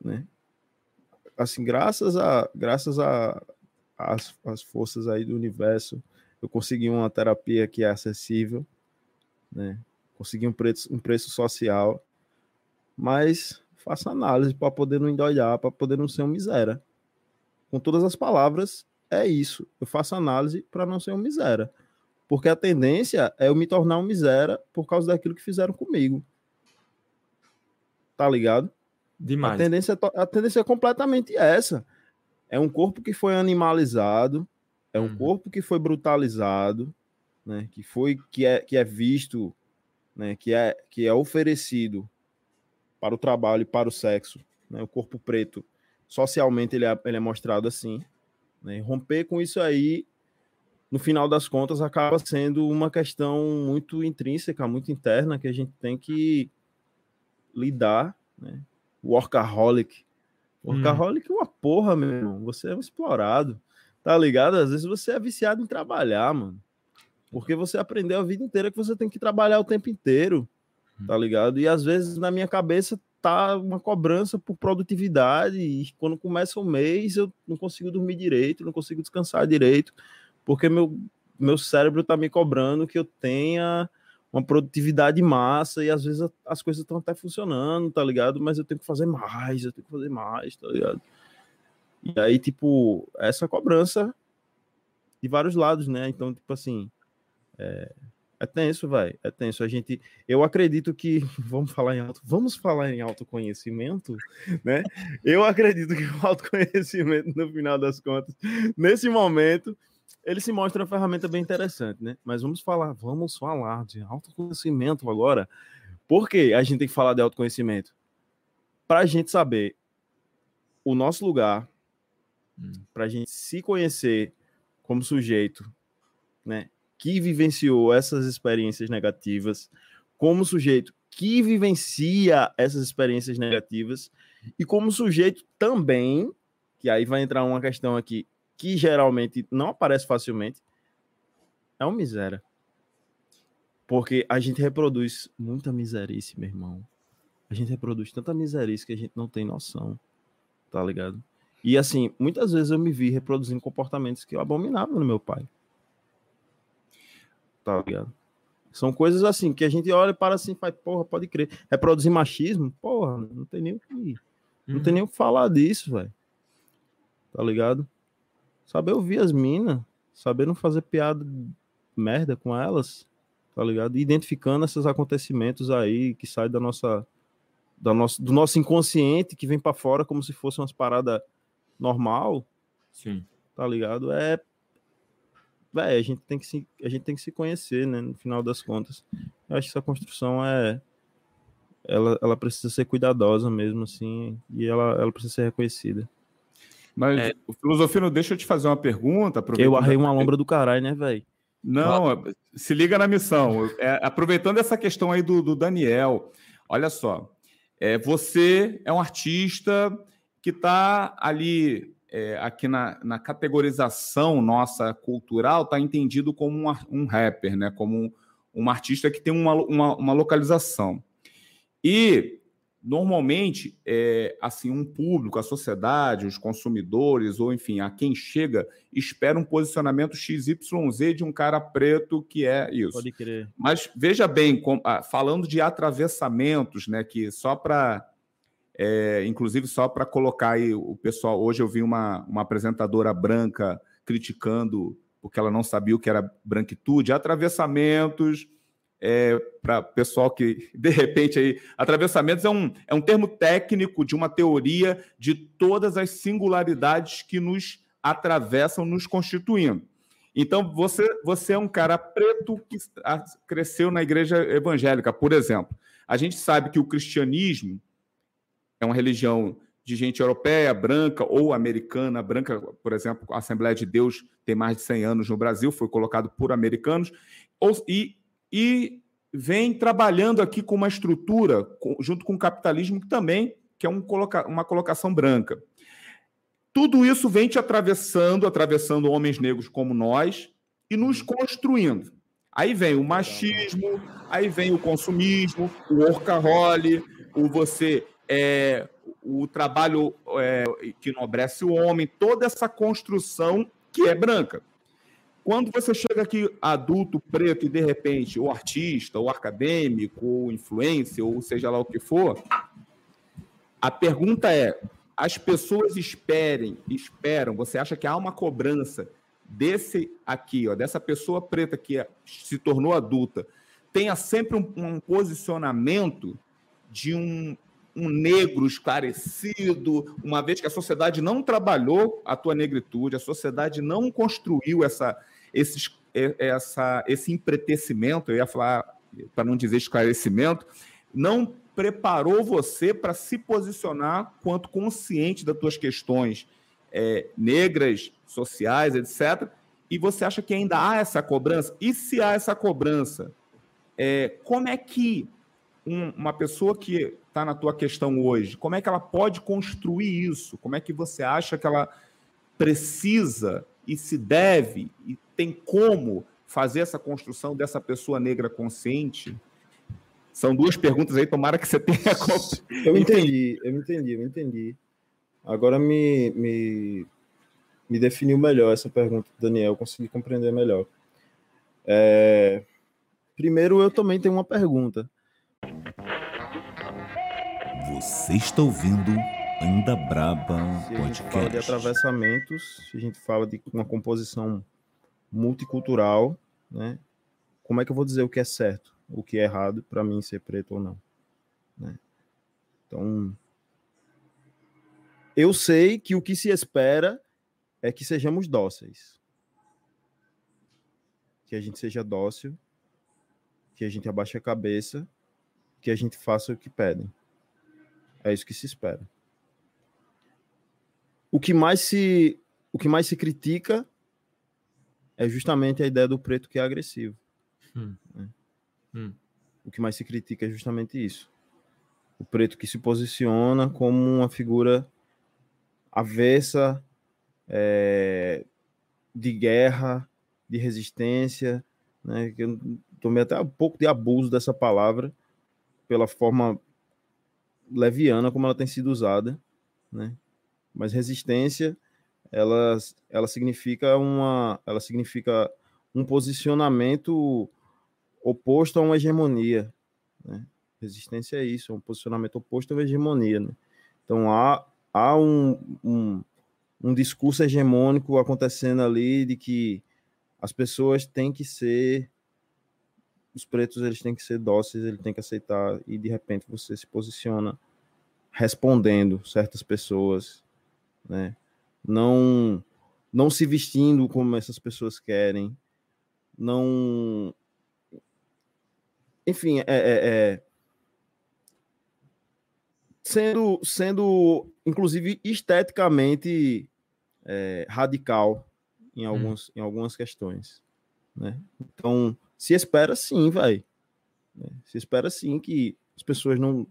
Né? Assim, graças a graças a as, as forças aí do universo, eu consegui uma terapia que é acessível, né? Consegui um preço, um preço social, mas faça análise para poder não endoidar, para poder não ser um miséria. Com todas as palavras, é isso. Eu faço análise para não ser um miséria. Porque a tendência é eu me tornar um miséria por causa daquilo que fizeram comigo. Tá ligado? Demais. A tendência, é a tendência é completamente essa. É um corpo que foi animalizado, é um uhum. corpo que foi brutalizado, né? Que foi que é, que é visto, né? Que é que é oferecido para o trabalho e para o sexo, né? O corpo preto, socialmente ele é, ele é mostrado assim, né? Romper com isso aí no final das contas, acaba sendo uma questão muito intrínseca, muito interna, que a gente tem que lidar, né? Workaholic. Workaholic hum. é uma porra, meu irmão. Você é um explorado, tá ligado? Às vezes você é viciado em trabalhar, mano. Porque você aprendeu a vida inteira que você tem que trabalhar o tempo inteiro, tá hum. ligado? E às vezes na minha cabeça tá uma cobrança por produtividade e quando começa o mês eu não consigo dormir direito, não consigo descansar direito, porque meu, meu cérebro tá me cobrando que eu tenha uma produtividade massa e às vezes as coisas estão até funcionando, tá ligado? Mas eu tenho que fazer mais, eu tenho que fazer mais, tá ligado? E aí, tipo, essa cobrança de vários lados, né? Então, tipo assim, é, é tenso, vai, é tenso. A gente, eu acredito que, vamos falar em auto, vamos falar em autoconhecimento, né? Eu acredito que o autoconhecimento, no final das contas, nesse momento, ele se mostra uma ferramenta bem interessante, né? Mas vamos falar, vamos falar de autoconhecimento agora. Por que a gente tem que falar de autoconhecimento? Para a gente saber o nosso lugar, hum. para a gente se conhecer como sujeito, né? Que vivenciou essas experiências negativas, como sujeito que vivencia essas experiências negativas e como sujeito também, que aí vai entrar uma questão aqui que geralmente não aparece facilmente, é um miséria. Porque a gente reproduz muita miserice, meu irmão. A gente reproduz tanta miserice que a gente não tem noção, tá ligado? E assim, muitas vezes eu me vi reproduzindo comportamentos que eu abominava no meu pai. Tá ligado? São coisas assim que a gente olha para assim e faz, porra, pode crer. Reproduzir machismo? Porra, não tem nem o que. Não tem uhum. nem o que falar disso, velho. Tá ligado? Saber ouvir as minas, saber não fazer piada merda com elas, tá ligado? Identificando esses acontecimentos aí que saem da nossa, da nossa do nosso inconsciente que vem para fora como se fosse umas paradas normal. Sim. Tá ligado? É Véi, a gente tem que se a gente tem que se conhecer, né, no final das contas. Eu acho que essa construção é ela, ela precisa ser cuidadosa mesmo assim, e ela, ela precisa ser reconhecida. Mas é. o filosofia não deixa eu te fazer uma pergunta. Eu arrei uma lombra do caralho, né, velho? Não, se liga na missão. É, aproveitando essa questão aí do, do Daniel, olha só. É, você é um artista que está ali, é, aqui na, na, categorização nossa cultural, está entendido como um, um, rapper, né? como um, um artista que tem uma, uma, uma localização. E normalmente é, assim um público, a sociedade, os consumidores ou enfim a quem chega espera um posicionamento XYZ de um cara preto que é isso. Pode crer. Mas veja bem, com, ah, falando de atravessamentos, né, que só para é, inclusive só para colocar aí o pessoal, hoje eu vi uma, uma apresentadora branca criticando porque ela não sabia o que era branquitude, atravessamentos é, para pessoal que, de repente, aí, atravessamentos é um, é um termo técnico de uma teoria de todas as singularidades que nos atravessam, nos constituindo. Então, você, você é um cara preto que cresceu na igreja evangélica, por exemplo. A gente sabe que o cristianismo é uma religião de gente europeia, branca ou americana. Branca, por exemplo, a Assembleia de Deus tem mais de 100 anos no Brasil, foi colocado por americanos. E e vem trabalhando aqui com uma estrutura, junto com o capitalismo, que também que é um coloca, uma colocação branca. Tudo isso vem te atravessando, atravessando homens negros como nós, e nos construindo. Aí vem o machismo, aí vem o consumismo, o workaholic, o você é, o trabalho é, que nobrece o homem, toda essa construção que é branca. Quando você chega aqui adulto, preto, e de repente, o artista, o acadêmico, o influencer, ou seja lá o que for, a pergunta é: as pessoas esperem, esperam, você acha que há uma cobrança desse aqui, ó, dessa pessoa preta que se tornou adulta, tenha sempre um, um posicionamento de um, um negro esclarecido, uma vez que a sociedade não trabalhou a tua negritude, a sociedade não construiu essa, esses, essa, esse empretecimento, eu ia falar, para não dizer esclarecimento, não preparou você para se posicionar quanto consciente das tuas questões é, negras, sociais, etc. E você acha que ainda há essa cobrança? E se há essa cobrança, é, como é que um, uma pessoa que está na tua questão hoje, como é que ela pode construir isso? Como é que você acha que ela precisa e se deve e tem como fazer essa construção dessa pessoa negra consciente? São duas perguntas aí, tomara que você tenha. Eu entendi, eu entendi, eu entendi. Agora me, me, me definiu melhor essa pergunta, Daniel, eu consegui compreender melhor. É... Primeiro, eu também tenho uma pergunta. Você está ouvindo Anda Braba se a gente fala de atravessamentos, se a gente fala de uma composição multicultural, né? Como é que eu vou dizer o que é certo, o que é errado para mim ser preto ou não? Né? Então, eu sei que o que se espera é que sejamos dóceis. Que a gente seja dócil, que a gente abaixe a cabeça, que a gente faça o que pedem. É isso que se espera. O que mais se, o que mais se critica é justamente a ideia do preto que é agressivo. Hum. Né? Hum. O que mais se critica é justamente isso. O preto que se posiciona como uma figura avessa é, de guerra, de resistência, né? Eu tomei até um pouco de abuso dessa palavra pela forma leviana como ela tem sido usada, né? Mas resistência, ela, ela significa uma, ela significa um posicionamento oposto a uma hegemonia, né? Resistência é isso, é um posicionamento oposto a uma hegemonia, né? Então há, há um, um, um discurso hegemônico acontecendo ali de que as pessoas têm que ser os pretos eles têm que ser dóceis, eles têm que aceitar e de repente você se posiciona respondendo certas pessoas né? Não não se vestindo como essas pessoas querem, não enfim, é, é, é... sendo sendo inclusive esteticamente é, radical em alguns hum. em algumas questões, né? Então, se espera sim, vai. Né? Se espera sim que as pessoas não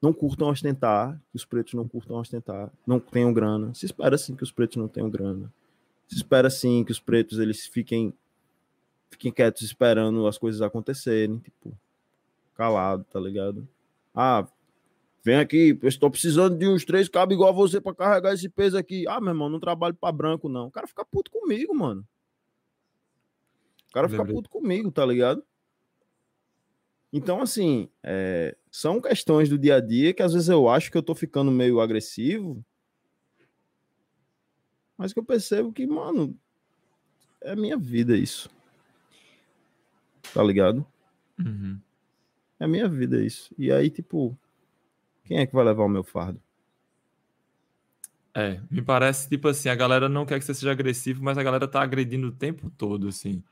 não curtam ostentar, que os pretos não curtam ostentar, não tenham grana. Se espera sim que os pretos não tenham grana. Se espera sim que os pretos eles fiquem fiquem quietos esperando as coisas acontecerem, tipo, calado, tá ligado? Ah, vem aqui, eu estou precisando de uns três cabos igual a você para carregar esse peso aqui. Ah, meu irmão, não trabalho para branco não. O cara fica puto comigo, mano. O cara fica puto comigo, tá ligado? Então, assim, é, são questões do dia a dia que às vezes eu acho que eu tô ficando meio agressivo, mas que eu percebo que, mano, é minha vida isso. tá ligado? Uhum. É a minha vida isso. E aí, tipo, quem é que vai levar o meu fardo? É, me parece, tipo assim, a galera não quer que você seja agressivo, mas a galera tá agredindo o tempo todo, assim.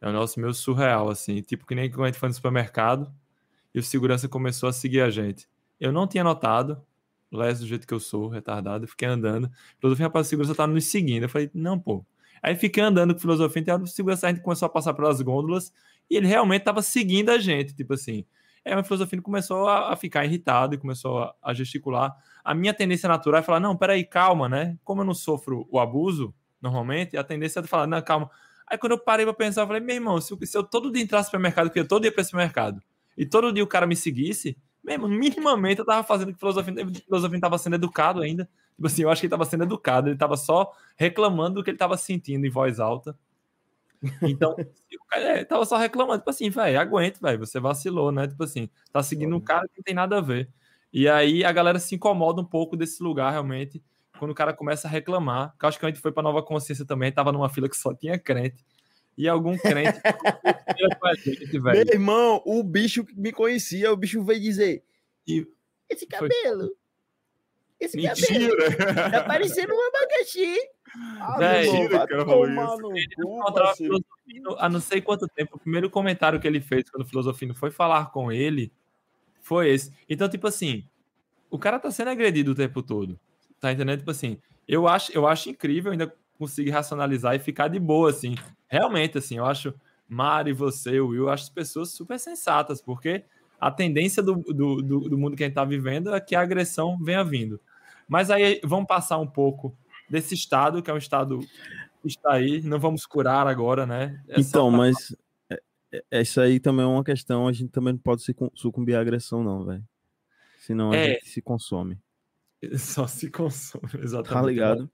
É um negócio meio surreal, assim. Tipo, que nem quando a gente foi no supermercado e o segurança começou a seguir a gente. Eu não tinha notado, les do jeito que eu sou, retardado, fiquei andando. Filosofia, rapaz, o segurança tá nos seguindo. Eu falei, não, pô. Aí fiquei andando com filosofia, então o segurança a gente começou a passar pelas gôndolas e ele realmente tava seguindo a gente, tipo assim. Aí o filosofia começou a, ficar irritado e começou a, a, gesticular. A minha tendência natural é falar: não, peraí, calma, né? Como eu não sofro o abuso, normalmente, a tendência é de falar: não, calma. Aí quando eu parei pra pensar, eu falei: meu irmão, se eu, todo dia entrasse no supermercado, porque eu todo dia pra esse mercado, e todo dia o cara me seguisse, mesmo, minimamente eu tava fazendo que filosofia, filosofia tava sendo educado ainda. Tipo assim, eu acho que ele tava sendo educado, ele tava só reclamando do que ele tava sentindo em voz alta. Então, é, tava só reclamando, tipo assim, velho, aguente, velho, você vacilou, né? Tipo assim, tá seguindo um cara que não tem nada a ver. E aí a galera se incomoda um pouco desse lugar, realmente, quando o cara começa a reclamar. Que eu acho que a gente foi pra Nova Consciência também, tava numa fila que só tinha crente. E algum crente. gente, Meu irmão, o bicho que me conhecia, o bicho veio dizer: e... Esse cabelo. Foi... Esse Mentira. cabelo. Tá parecendo um abacaxi. Ah, Véi, cara há não sei quanto tempo. O primeiro comentário que ele fez quando o Filosofino foi falar com ele foi esse. Então, tipo assim, o cara tá sendo agredido o tempo todo. Tá entendendo? Tipo assim, eu acho, eu acho incrível ainda conseguir racionalizar e ficar de boa, assim. Realmente, assim, eu acho Mari, você, o Will, eu acho pessoas super sensatas, porque a tendência do, do, do, do mundo que a gente tá vivendo é que a agressão venha vindo. Mas aí vamos passar um pouco desse estado, que é um estado que está aí, não vamos curar agora, né? É então, mas é, é, isso aí também é uma questão, a gente também não pode sucumbir à agressão, não, velho. Senão a é... gente se consome. Só se consome, exatamente. Tá ligado?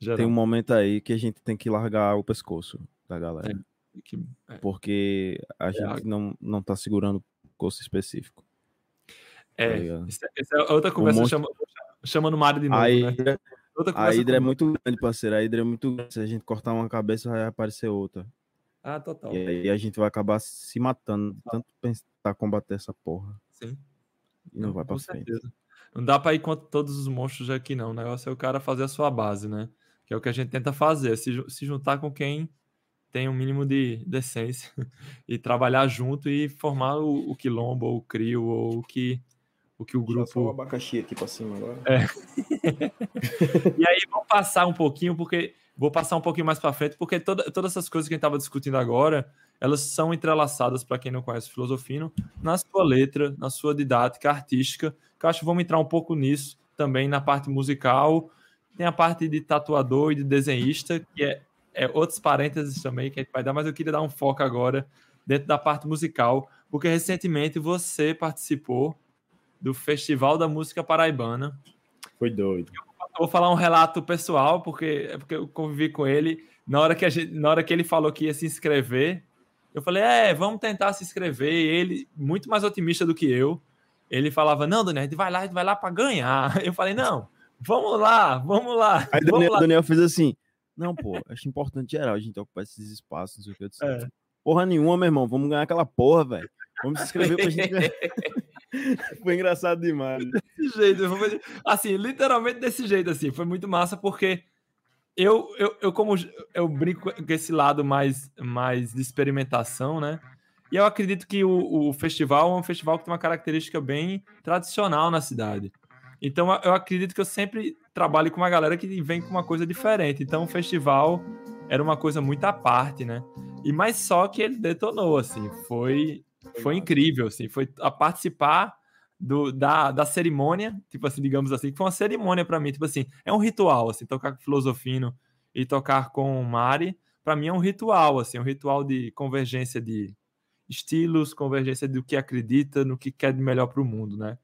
Geral. Tem um momento aí que a gente tem que largar o pescoço da galera. É, que, é. Porque a gente não, não tá segurando o pescoço específico. É, tá essa é outra conversa, monstro... chama, chamando o Mário de novo, né? a Hydra é muito grande, parceiro. A Hydra é muito grande. Se a gente cortar uma cabeça, vai aparecer outra. Ah, total. E aí a gente vai acabar se matando, tanto tentar combater essa porra. Sim. E não, não vai pra frente. Não dá pra ir contra todos os monstros aqui, não. O negócio é o cara fazer a sua base, né? Que é o que a gente tenta fazer. Se, se juntar com quem tem um mínimo de decência e trabalhar junto e formar o, o quilombo, ou o crio, ou o que o que o grupo. Só o abacaxi aqui para cima agora. É. e aí vou passar um pouquinho, porque vou passar um pouquinho mais para frente, porque toda, todas essas coisas que a gente estava discutindo agora, elas são entrelaçadas para quem não conhece filosofino na sua letra, na sua didática artística. Que eu acho que vamos entrar um pouco nisso também na parte musical. Tem a parte de tatuador e de desenhista, que é, é outros parênteses também que a gente vai dar, mas eu queria dar um foco agora dentro da parte musical, porque recentemente você participou do Festival da Música Paraibana. Foi doido. Eu vou falar um relato pessoal, porque, é porque eu convivi com ele. Na hora, que a gente, na hora que ele falou que ia se inscrever, eu falei, é, vamos tentar se inscrever. E ele, muito mais otimista do que eu, ele falava, não, Daniel, a gente vai lá, a gente vai lá para ganhar. Eu falei, não, vamos lá, vamos lá. Aí vamos Daniel, lá. Daniel fez assim, não, pô, acho importante geral a gente ocupar esses espaços, não sei o que. Eu disse, é. Porra nenhuma, meu irmão, vamos ganhar aquela porra, velho. Vamos se inscrever pra gente ganhar. Foi engraçado demais. Desse jeito, assim, literalmente desse jeito, assim, foi muito massa porque eu, eu, eu como eu brinco com esse lado mais, mais de experimentação, né? E eu acredito que o, o festival é um festival que tem uma característica bem tradicional na cidade. Então eu acredito que eu sempre trabalho com uma galera que vem com uma coisa diferente. Então o festival era uma coisa muito à parte, né? E mais só que ele detonou, assim, foi foi incrível, assim, foi a participar do, da, da cerimônia, tipo assim, digamos assim, que foi uma cerimônia para mim, tipo assim, é um ritual, assim, tocar com Filosofino e tocar com Mari, para mim é um ritual, assim, um ritual de convergência de estilos, convergência do que acredita, no que quer de melhor para o mundo, né?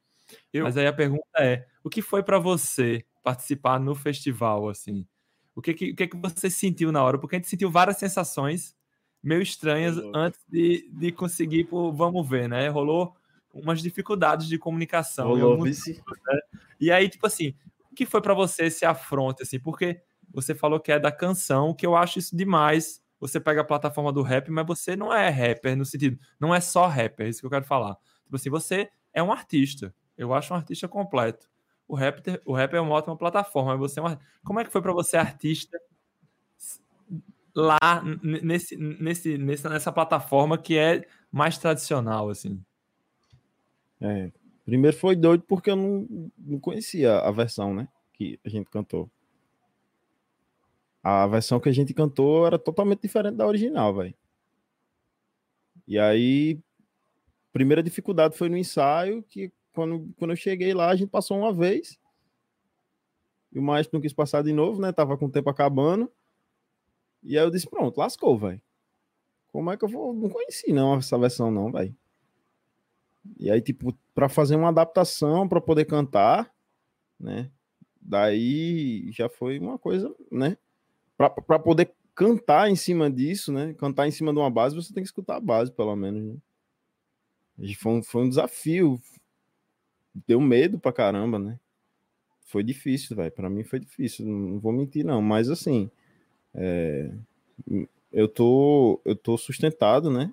Eu... Mas aí a pergunta é, o que foi para você participar no festival, assim? O que, que, o que, que você sentiu na hora? Porque a gente sentiu várias sensações, meio estranhas antes de, de conseguir, por, vamos ver, né? Rolou umas dificuldades de comunicação. Rolou, alguns, né? E aí, tipo assim, o que foi para você esse afronte, assim? Porque você falou que é da canção, que eu acho isso demais você pega a plataforma do rap, mas você não é rapper no sentido, não é só rapper, é isso que eu quero falar. Tipo assim, você é um artista. Eu acho um artista completo. O rap, o rap é uma ótima plataforma, você é uma... Como é que foi para você artista lá nesse, nesse, nessa, nessa plataforma que é mais tradicional assim? É, primeiro foi doido porque eu não, não conhecia a versão, né, que a gente cantou a versão que a gente cantou era totalmente diferente da original, velho. E aí, primeira dificuldade foi no ensaio, que quando, quando eu cheguei lá, a gente passou uma vez. E o maestro não quis passar de novo, né? Tava com o tempo acabando. E aí eu disse, pronto, lascou, velho. Como é que eu vou? Não conheci não essa versão não, velho. E aí, tipo, para fazer uma adaptação para poder cantar, né? Daí já foi uma coisa, né? Para poder cantar em cima disso, né? Cantar em cima de uma base, você tem que escutar a base, pelo menos. Né? Foi, um, foi um desafio. Deu medo pra caramba, né? Foi difícil, velho. Para mim foi difícil, não vou mentir, não. Mas assim, é... eu, tô, eu tô sustentado, né?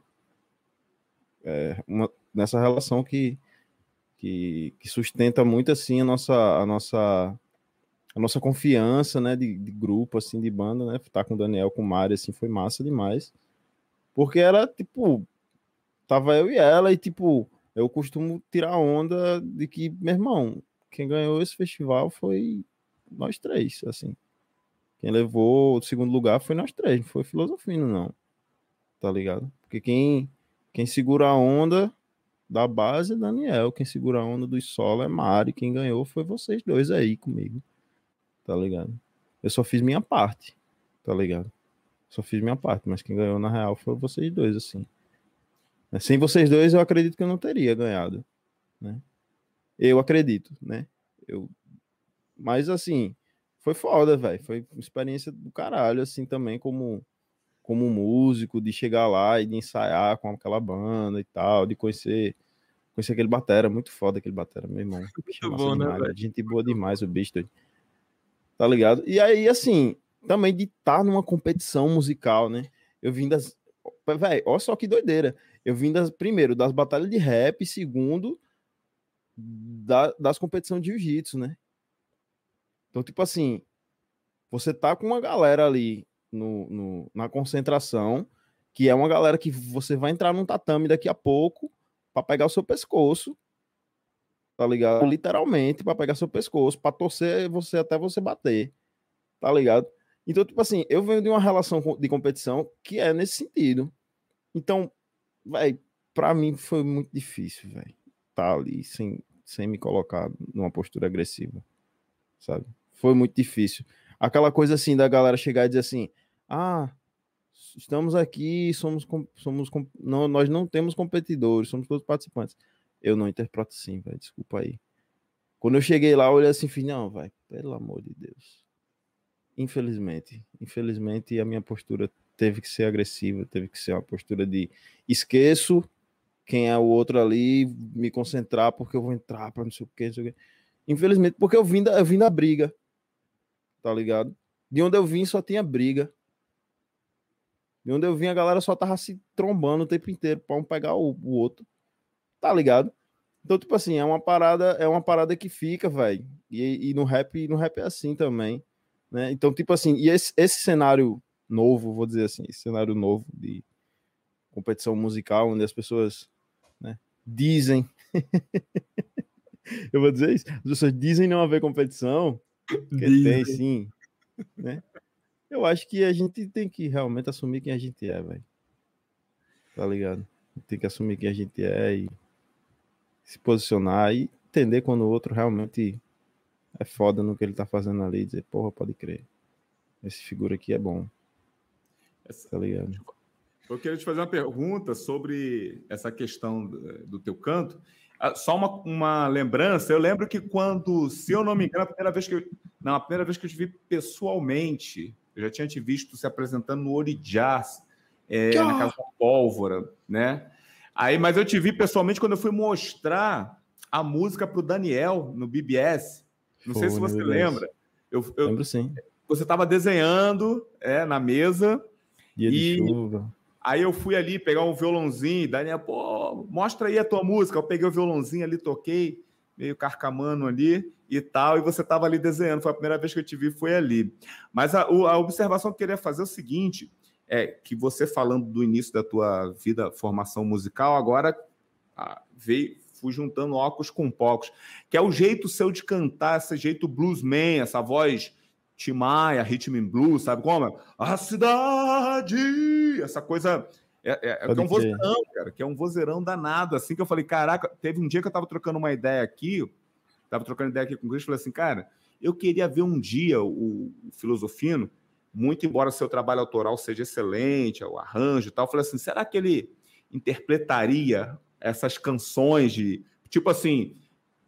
É, uma, nessa relação que, que, que sustenta muito assim a nossa, a nossa a nossa confiança, né, de, de, grupo, assim, de banda, né, tá com o Daniel, com o Mário, assim, foi massa demais, porque era, tipo, tava eu e ela, e, tipo, eu costumo tirar onda de que, meu irmão, quem ganhou esse festival foi nós três, assim, quem levou o segundo lugar foi nós três, não foi Filosofino, não, tá ligado? Porque quem, quem segura a onda da base é Daniel, quem segura a onda do solo é Mário, quem ganhou foi vocês dois aí comigo tá ligado? Eu só fiz minha parte, tá ligado? Só fiz minha parte, mas quem ganhou na real foi vocês dois, assim. Sem vocês dois, eu acredito que eu não teria ganhado, né? Eu acredito, né? Eu... Mas, assim, foi foda, velho. Foi uma experiência do caralho, assim, também, como, como músico, de chegar lá e de ensaiar com aquela banda e tal, de conhecer conhecer aquele batera, muito foda aquele batera, meu irmão. Muito bom, né, demais, né, Gente boa demais, o bicho. Doido tá ligado? E aí, assim, também de estar tá numa competição musical, né? Eu vim das. Velho, olha só que doideira. Eu vim das, primeiro, das batalhas de rap, segundo, da, das competições de jiu-jitsu, né? Então, tipo assim, você tá com uma galera ali no, no, na concentração, que é uma galera que você vai entrar num tatame daqui a pouco para pegar o seu pescoço tá ligado? Literalmente para pegar seu pescoço, para torcer você até você bater, tá ligado? Então, tipo assim, eu venho de uma relação de competição que é nesse sentido. Então, velho, para mim foi muito difícil, velho, tá ali sem, sem me colocar numa postura agressiva, sabe? Foi muito difícil. Aquela coisa assim da galera chegar e dizer assim: "Ah, estamos aqui, somos somos não, nós não temos competidores, somos todos participantes". Eu não interpreto assim, velho. Desculpa aí. Quando eu cheguei lá, eu olhei assim, fui, não, vai, pelo amor de Deus. Infelizmente, infelizmente a minha postura teve que ser agressiva, teve que ser uma postura de esqueço quem é o outro ali, me concentrar porque eu vou entrar para não sei o que, não sei o. Infelizmente, porque eu vim da, eu vim da briga, tá ligado? De onde eu vim só tinha briga. De onde eu vim a galera só tava se trombando o tempo inteiro para um pegar o, o outro. Tá ligado? Então, tipo assim, é uma parada, é uma parada que fica, velho. E, e, no rap, no rap é assim também, né? Então, tipo assim, e esse, esse cenário novo, vou dizer assim, esse cenário novo de competição musical, onde as pessoas né, dizem. Eu vou dizer isso. As pessoas dizem não haver competição, que tem sim, né? Eu acho que a gente tem que realmente assumir quem a gente é, velho. Tá ligado? Tem que assumir quem a gente é e se posicionar e entender quando o outro realmente é foda no que ele tá fazendo ali, dizer, porra, pode crer. Esse figura aqui é bom. Tá ligado? Eu queria te fazer uma pergunta sobre essa questão do, teu canto. Ah, só uma, uma lembrança, eu lembro que quando, se eu não me engano, a primeira vez que eu, não, a primeira vez que eu te vi pessoalmente, eu já tinha te visto se apresentando no Orijás, é, na Casa da Pólvora, né? Aí, mas eu te vi pessoalmente quando eu fui mostrar a música para o Daniel no BBS. Não Pô, sei se você lembra. Eu, eu, Lembro sim. Você estava desenhando é, na mesa Dia e... Aí eu fui ali pegar um violãozinho, Daniel, pô, mostra aí a tua música. Eu peguei o violãozinho ali, toquei, meio carcamano ali e tal, e você estava ali desenhando. Foi a primeira vez que eu te vi, foi ali. Mas a, a observação que eu queria fazer é o seguinte: é que você falando do início da tua vida, formação musical, agora ah, veio, fui juntando óculos com pocos, que é o jeito seu de cantar, esse jeito bluesman, essa voz Timaya, Rhythm and Blues, sabe como? A cidade! Essa coisa. É, é, é, é um vozeirão, cara, que é um vozeirão danado. Assim que eu falei, caraca, teve um dia que eu tava trocando uma ideia aqui, tava trocando ideia aqui com o Cristo, falei assim, cara, eu queria ver um dia o, o Filosofino, muito embora seu trabalho autoral seja excelente, o arranjo e tal, eu falei assim, será que ele interpretaria essas canções de. Tipo assim,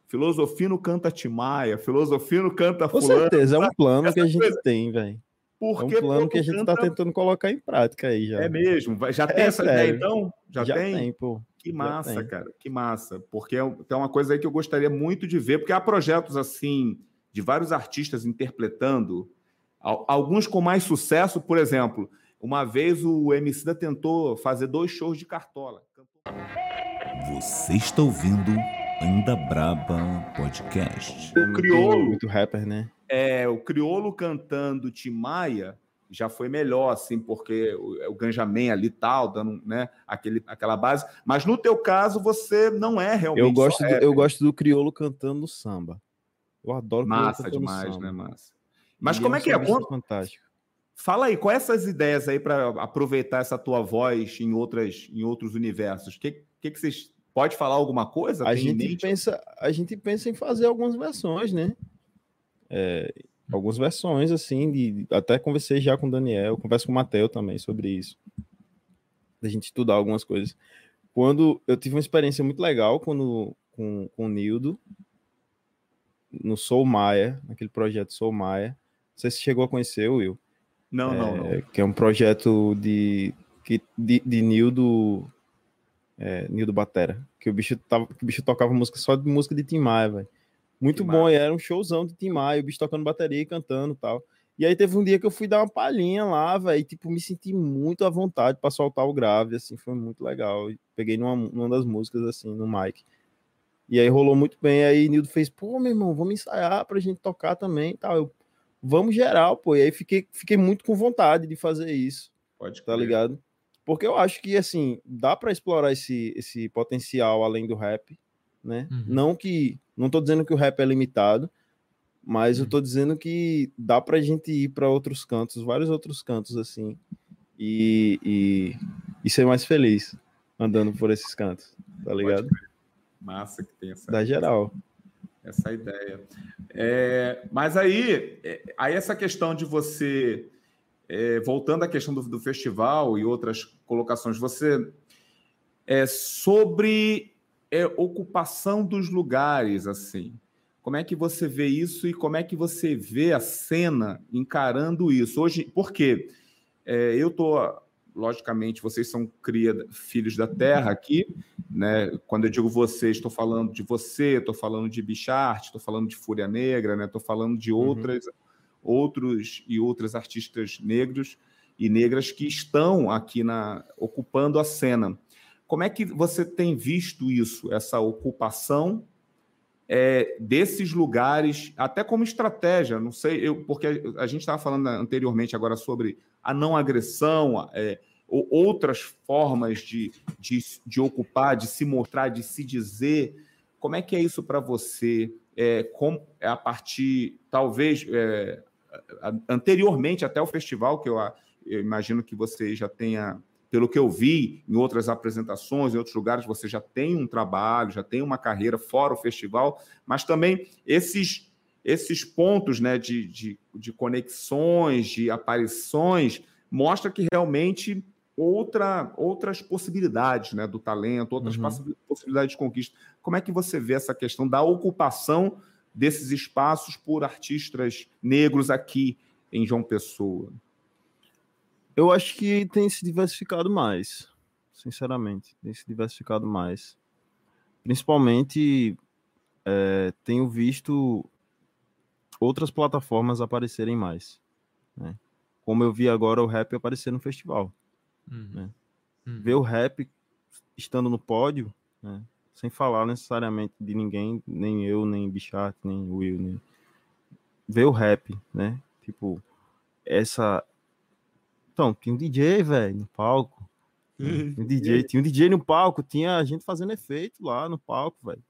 Filosofino canta Timaya, Filosofino canta Com fulano. Com certeza, é um plano que a gente coisa. tem, velho. Porque é um plano que a gente está tentando colocar em prática aí já. É mesmo? Já tem é essa sério. ideia, então? Já, já tem? tem pô. Que massa, cara. Que massa. Porque é, é uma coisa aí que eu gostaria muito de ver, porque há projetos assim, de vários artistas interpretando, alguns com mais sucesso, por exemplo. Uma vez o Emicida tentou fazer dois shows de cartola. Você está ouvindo Anda Braba Podcast. O criolo. Muito rapper, né? É, o criolo cantando Timaya já foi melhor, assim, porque o, o Ganjamin ali tal, dando né, aquele, aquela base. Mas no teu caso, você não é realmente. Eu gosto, do, eu gosto do criolo cantando samba. Eu adoro Massa demais, né, massa? Mas e como é que é? Fantástico. Fala aí, quais essas ideias aí para aproveitar essa tua voz em, outras, em outros universos? O que, que, que vocês Pode falar alguma coisa? A gente, pensa, a gente pensa em fazer algumas versões, né? É, algumas versões, assim, de, até conversei já com o Daniel, converso com o Matheus também sobre isso. Da gente estudar algumas coisas. Quando eu tive uma experiência muito legal quando, com, com o Nildo, no Soul Maia, naquele projeto Soul Maia. Não sei se chegou a conhecer, Will. Não, é, não, não. Que é um projeto de, de, de Nildo é, Nildo Batera, que o bicho tava, que o bicho tocava música só de música de Tim Maia, velho. Muito Tim bom, Maia. e era um showzão de Tim Maia, o bicho tocando bateria e cantando tal. E aí teve um dia que eu fui dar uma palhinha lá, velho, e tipo, me senti muito à vontade para soltar o grave, assim, foi muito legal. Peguei numa, numa das músicas, assim, no mic. E aí rolou muito bem, aí Nildo fez, pô, meu irmão, vamos ensaiar pra gente tocar também tal. Eu, vamos geral, pô. E aí fiquei, fiquei muito com vontade de fazer isso. Pode Tá ligado? Porque eu acho que, assim, dá para explorar esse, esse potencial além do rap, né? Uhum. Não que. Não tô dizendo que o rap é limitado, mas uhum. eu tô dizendo que dá pra gente ir para outros cantos, vários outros cantos, assim, e, e, e, ser mais feliz andando por esses cantos, tá ligado? Massa que tem essa. Da geral. Essa ideia. É, mas aí, é, aí essa questão de você é, voltando à questão do, do, festival e outras colocações, você é sobre é, ocupação dos lugares, assim. Como é que você vê isso e como é que você vê a cena encarando isso hoje? Porque é, eu tô, logicamente, vocês são cria, filhos da terra aqui, né? Quando eu digo vocês, estou falando de você, estou falando de Bichart, estou falando de Fúria Negra, né? Estou falando de uhum. outras uhum outros e outras artistas negros e negras que estão aqui na ocupando a cena. Como é que você tem visto isso, essa ocupação é, desses lugares, até como estratégia? Não sei, eu, porque a gente estava falando anteriormente agora sobre a não agressão, é, ou outras formas de, de, de, ocupar, de se mostrar, de se dizer. Como é que é isso para você? É, com, é a partir, talvez, é, anteriormente até o festival, que eu, eu, imagino que você já tenha, pelo que eu vi em outras apresentações, em outros lugares, você já tem um trabalho, já tem uma carreira fora o festival, mas também esses, esses pontos né, de, de, de conexões, de aparições, mostra que realmente outra, outras possibilidades né, do talento, outras uhum. possibilidades de conquista. Como é que você vê essa questão da ocupação desses espaços por artistas negros aqui em João Pessoa? Eu acho que tem se diversificado mais, sinceramente, tem se diversificado mais. Principalmente é, tenho visto outras plataformas aparecerem mais, né? como eu vi agora o rap aparecer no festival. Uhum. Né? Uhum. Ver o rap estando no pódio, né? sem falar necessariamente de ninguém, nem eu, nem Bichat, nem Will, nem... ver o rap, né? Tipo, essa. Então, tinha um DJ, velho, no palco. Né? Tinha um DJ, tinha um DJ no palco, tinha a gente fazendo efeito lá no palco, velho.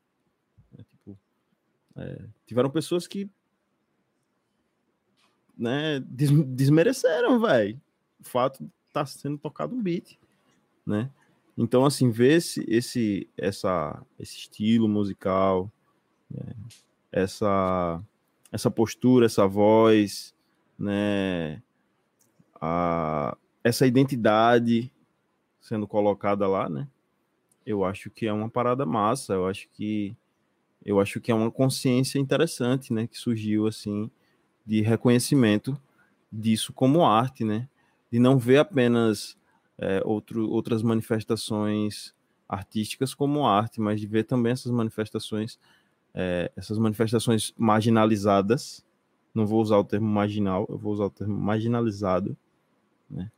É, tipo, é, tiveram pessoas que né, des desmereceram, velho, o fato de estar tá sendo tocado um beat, né? Então, assim, ver esse, esse, essa, esse estilo musical, né, essa, essa postura, essa voz, né, a, essa identidade sendo colocada lá, né? Eu acho que é uma parada massa, eu acho que eu acho que é uma consciência interessante, né, que surgiu assim de reconhecimento disso como arte, né? De não ver apenas é, outro, outras manifestações artísticas como arte, mas de ver também essas manifestações, é, essas manifestações marginalizadas. Não vou usar o termo marginal, eu vou usar o termo marginalizado, né?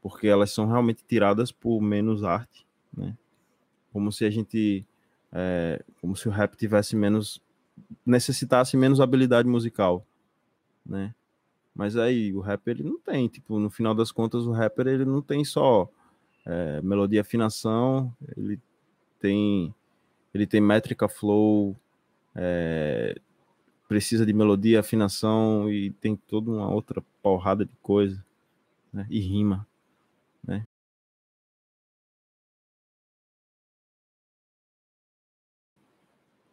Porque elas são realmente tiradas por menos arte, né? Como se a gente, é, como se o rap tivesse menos necessitasse menos habilidade musical, né? Mas aí o rapper ele não tem, tipo, no final das contas o rapper ele não tem só é, melodia, afinação, ele tem ele tem métrica, flow, é, precisa de melodia, afinação e tem toda uma outra porrada de coisa, né? E rima, né?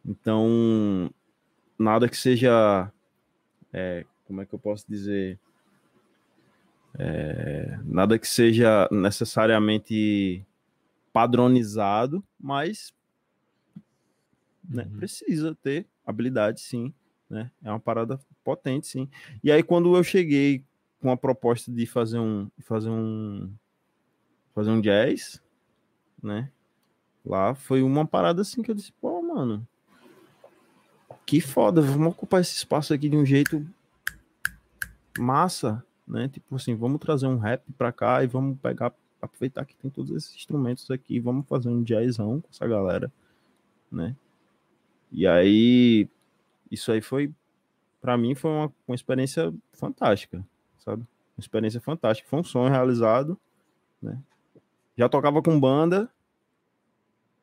Então, nada que seja é, como é que eu posso dizer? É, nada que seja necessariamente padronizado, mas né, uhum. precisa ter habilidade, sim. Né? É uma parada potente, sim. E aí, quando eu cheguei com a proposta de fazer um fazer um fazer um jazz, né? Lá foi uma parada assim que eu disse, pô, mano, que foda, vamos ocupar esse espaço aqui de um jeito massa, né? Tipo assim, vamos trazer um rap pra cá e vamos pegar, aproveitar que tem todos esses instrumentos aqui, vamos fazer um jazzão com essa galera, né? E aí, isso aí foi, para mim, foi uma, uma experiência fantástica, sabe? Uma experiência fantástica, foi um sonho realizado, né? Já tocava com banda,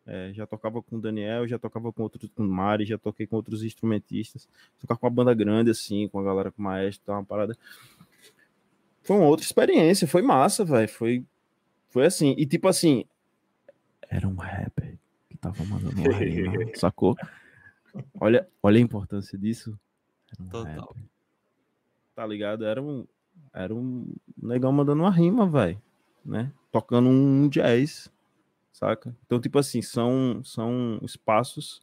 é, já tocava com o Daniel, já tocava com outros, com o Mari, já toquei com outros instrumentistas. Tocar com uma banda grande, assim, com a galera com o maestro, tá uma parada. Foi uma outra experiência, foi massa, velho. Foi, foi assim. E tipo assim, era um rapper que tava mandando rima, sacou? Olha, olha a importância disso. Um Total. Rapper. Tá ligado? Era um, era um negão mandando uma rima, velho. Né? Tocando um jazz saca? Então, tipo assim, são, são espaços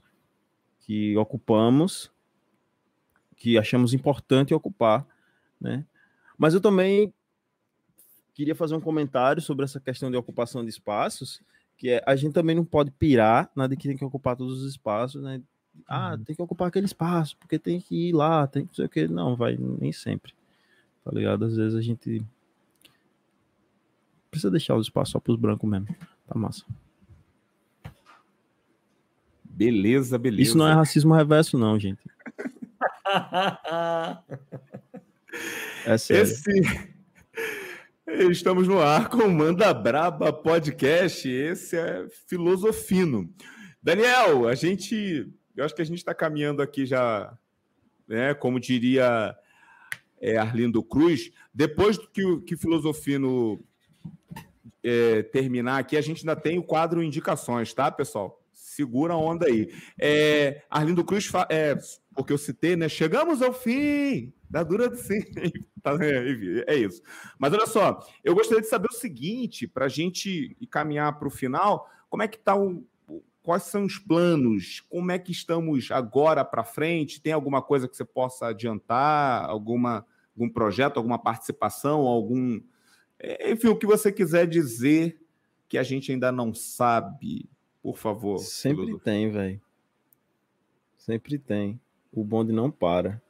que ocupamos, que achamos importante ocupar, né? Mas eu também queria fazer um comentário sobre essa questão de ocupação de espaços, que é a gente também não pode pirar nada que tem que ocupar todos os espaços, né? Ah, uhum. tem que ocupar aquele espaço, porque tem que ir lá, tem que sei o que. Não, vai, nem sempre. Tá ligado? Às vezes a gente precisa deixar o espaço só para os brancos mesmo. Tá massa. Beleza, beleza. Isso não é racismo reverso, não, gente. é sério. Esse... Estamos no ar com o Manda Braba Podcast. Esse é Filosofino. Daniel, a gente. Eu acho que a gente está caminhando aqui já, né? Como diria é, Arlindo Cruz. Depois que o que Filosofino é, terminar aqui, a gente ainda tem o quadro Indicações, tá, pessoal? segura a onda aí. É, Arlindo Cruz, é, porque eu citei, né? Chegamos ao fim da dura do sim. Tá, é, é, isso. Mas olha só, eu gostaria de saber o seguinte, para a gente caminhar para o final, como é que está o. Quais são os planos? Como é que estamos agora para frente? Tem alguma coisa que você possa adiantar? Alguma, algum projeto, alguma participação, algum. É, enfim, o que você quiser dizer que a gente ainda não sabe por favor. Sempre tem, velho. Sempre tem. O bonde não para.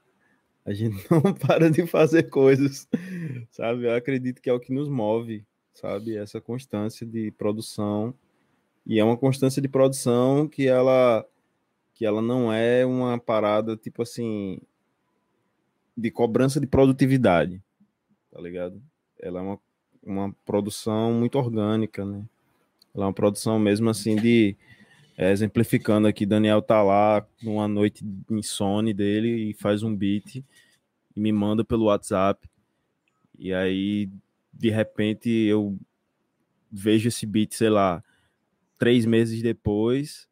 A gente não para de fazer coisas, sabe? Eu acredito que é o que nos move, sabe? Essa constância de produção. E é uma constância de produção que ela que ela não é uma parada tipo assim de cobrança de produtividade, tá ligado? Ela é uma, uma produção muito orgânica, né? Ela é uma produção mesmo assim de é, exemplificando aqui, Daniel tá lá numa noite insone dele e faz um beat e me manda pelo WhatsApp. E aí, de repente, eu vejo esse beat, sei lá, três meses depois,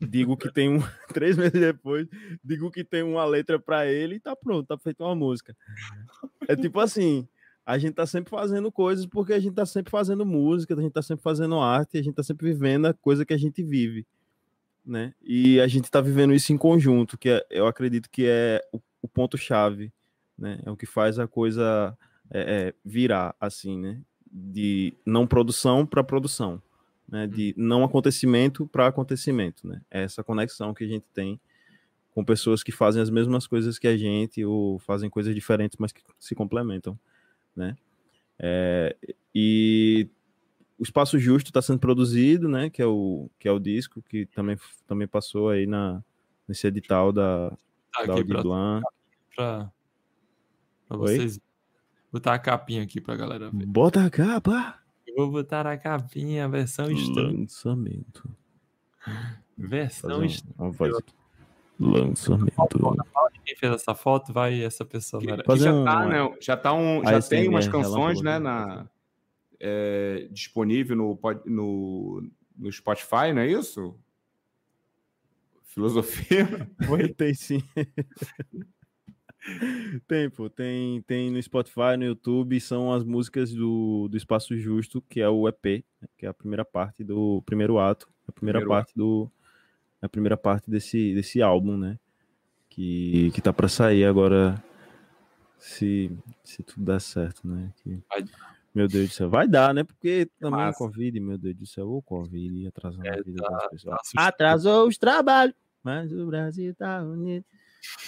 digo que tem um. Três meses depois, digo que tem uma letra para ele e tá pronto, tá feita uma música. É tipo assim, a gente tá sempre fazendo coisas porque a gente tá sempre fazendo música, a gente tá sempre fazendo arte, a gente tá sempre vivendo a coisa que a gente vive, né? E a gente tá vivendo isso em conjunto, que é, eu acredito que é o, o ponto-chave, né? É o que faz a coisa é, é, virar, assim, né? De não produção para produção, né? De uhum. não acontecimento para acontecimento, né? É essa conexão que a gente tem com pessoas que fazem as mesmas coisas que a gente ou fazem coisas diferentes, mas que se complementam né? É, e o Espaço Justo está sendo produzido, né? Que é o que é o disco que também também passou aí na nesse edital da tá da Audiblan. Para vocês botar a capinha aqui para galera ver. Bota a capa. Vou botar a capinha, a versão lançamento. Versão aqui. Lançamento. Quem fez essa foto, vai essa pessoa. Já, um... tá, né, já tá um, já tem umas canções, né, na, é, disponível no, no, no Spotify, não é isso? Filosofia? Oi, tem sim. tem, pô, tem, tem no Spotify, no YouTube, são as músicas do, do Espaço Justo, que é o EP, que é a primeira parte do primeiro ato, a primeira primeiro parte ato. do a primeira parte desse, desse álbum, né? Que, que tá para sair agora, se, se tudo der certo, né? Que, meu Deus do céu, vai dar, né? Porque também o Covid, meu Deus do céu, o Covid atrasando é, a vida tá, das pessoas. Tá Atrasou os trabalhos, mas o Brasil tá unido.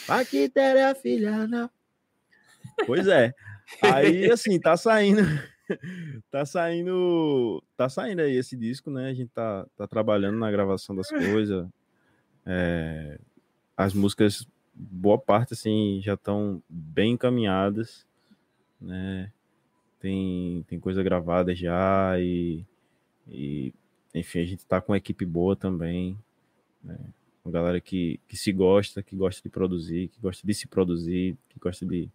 Aqui terá filha, não. Pois é. Aí, assim, tá saindo. tá saindo. Tá saindo aí esse disco, né? A gente tá, tá trabalhando na gravação das coisas. É, as músicas, boa parte, assim, já estão bem encaminhadas, né? Tem, tem coisa gravada já e, e enfim, a gente tá com uma equipe boa também, né? Uma galera que, que se gosta, que gosta de produzir, que gosta de se produzir, que gosta de,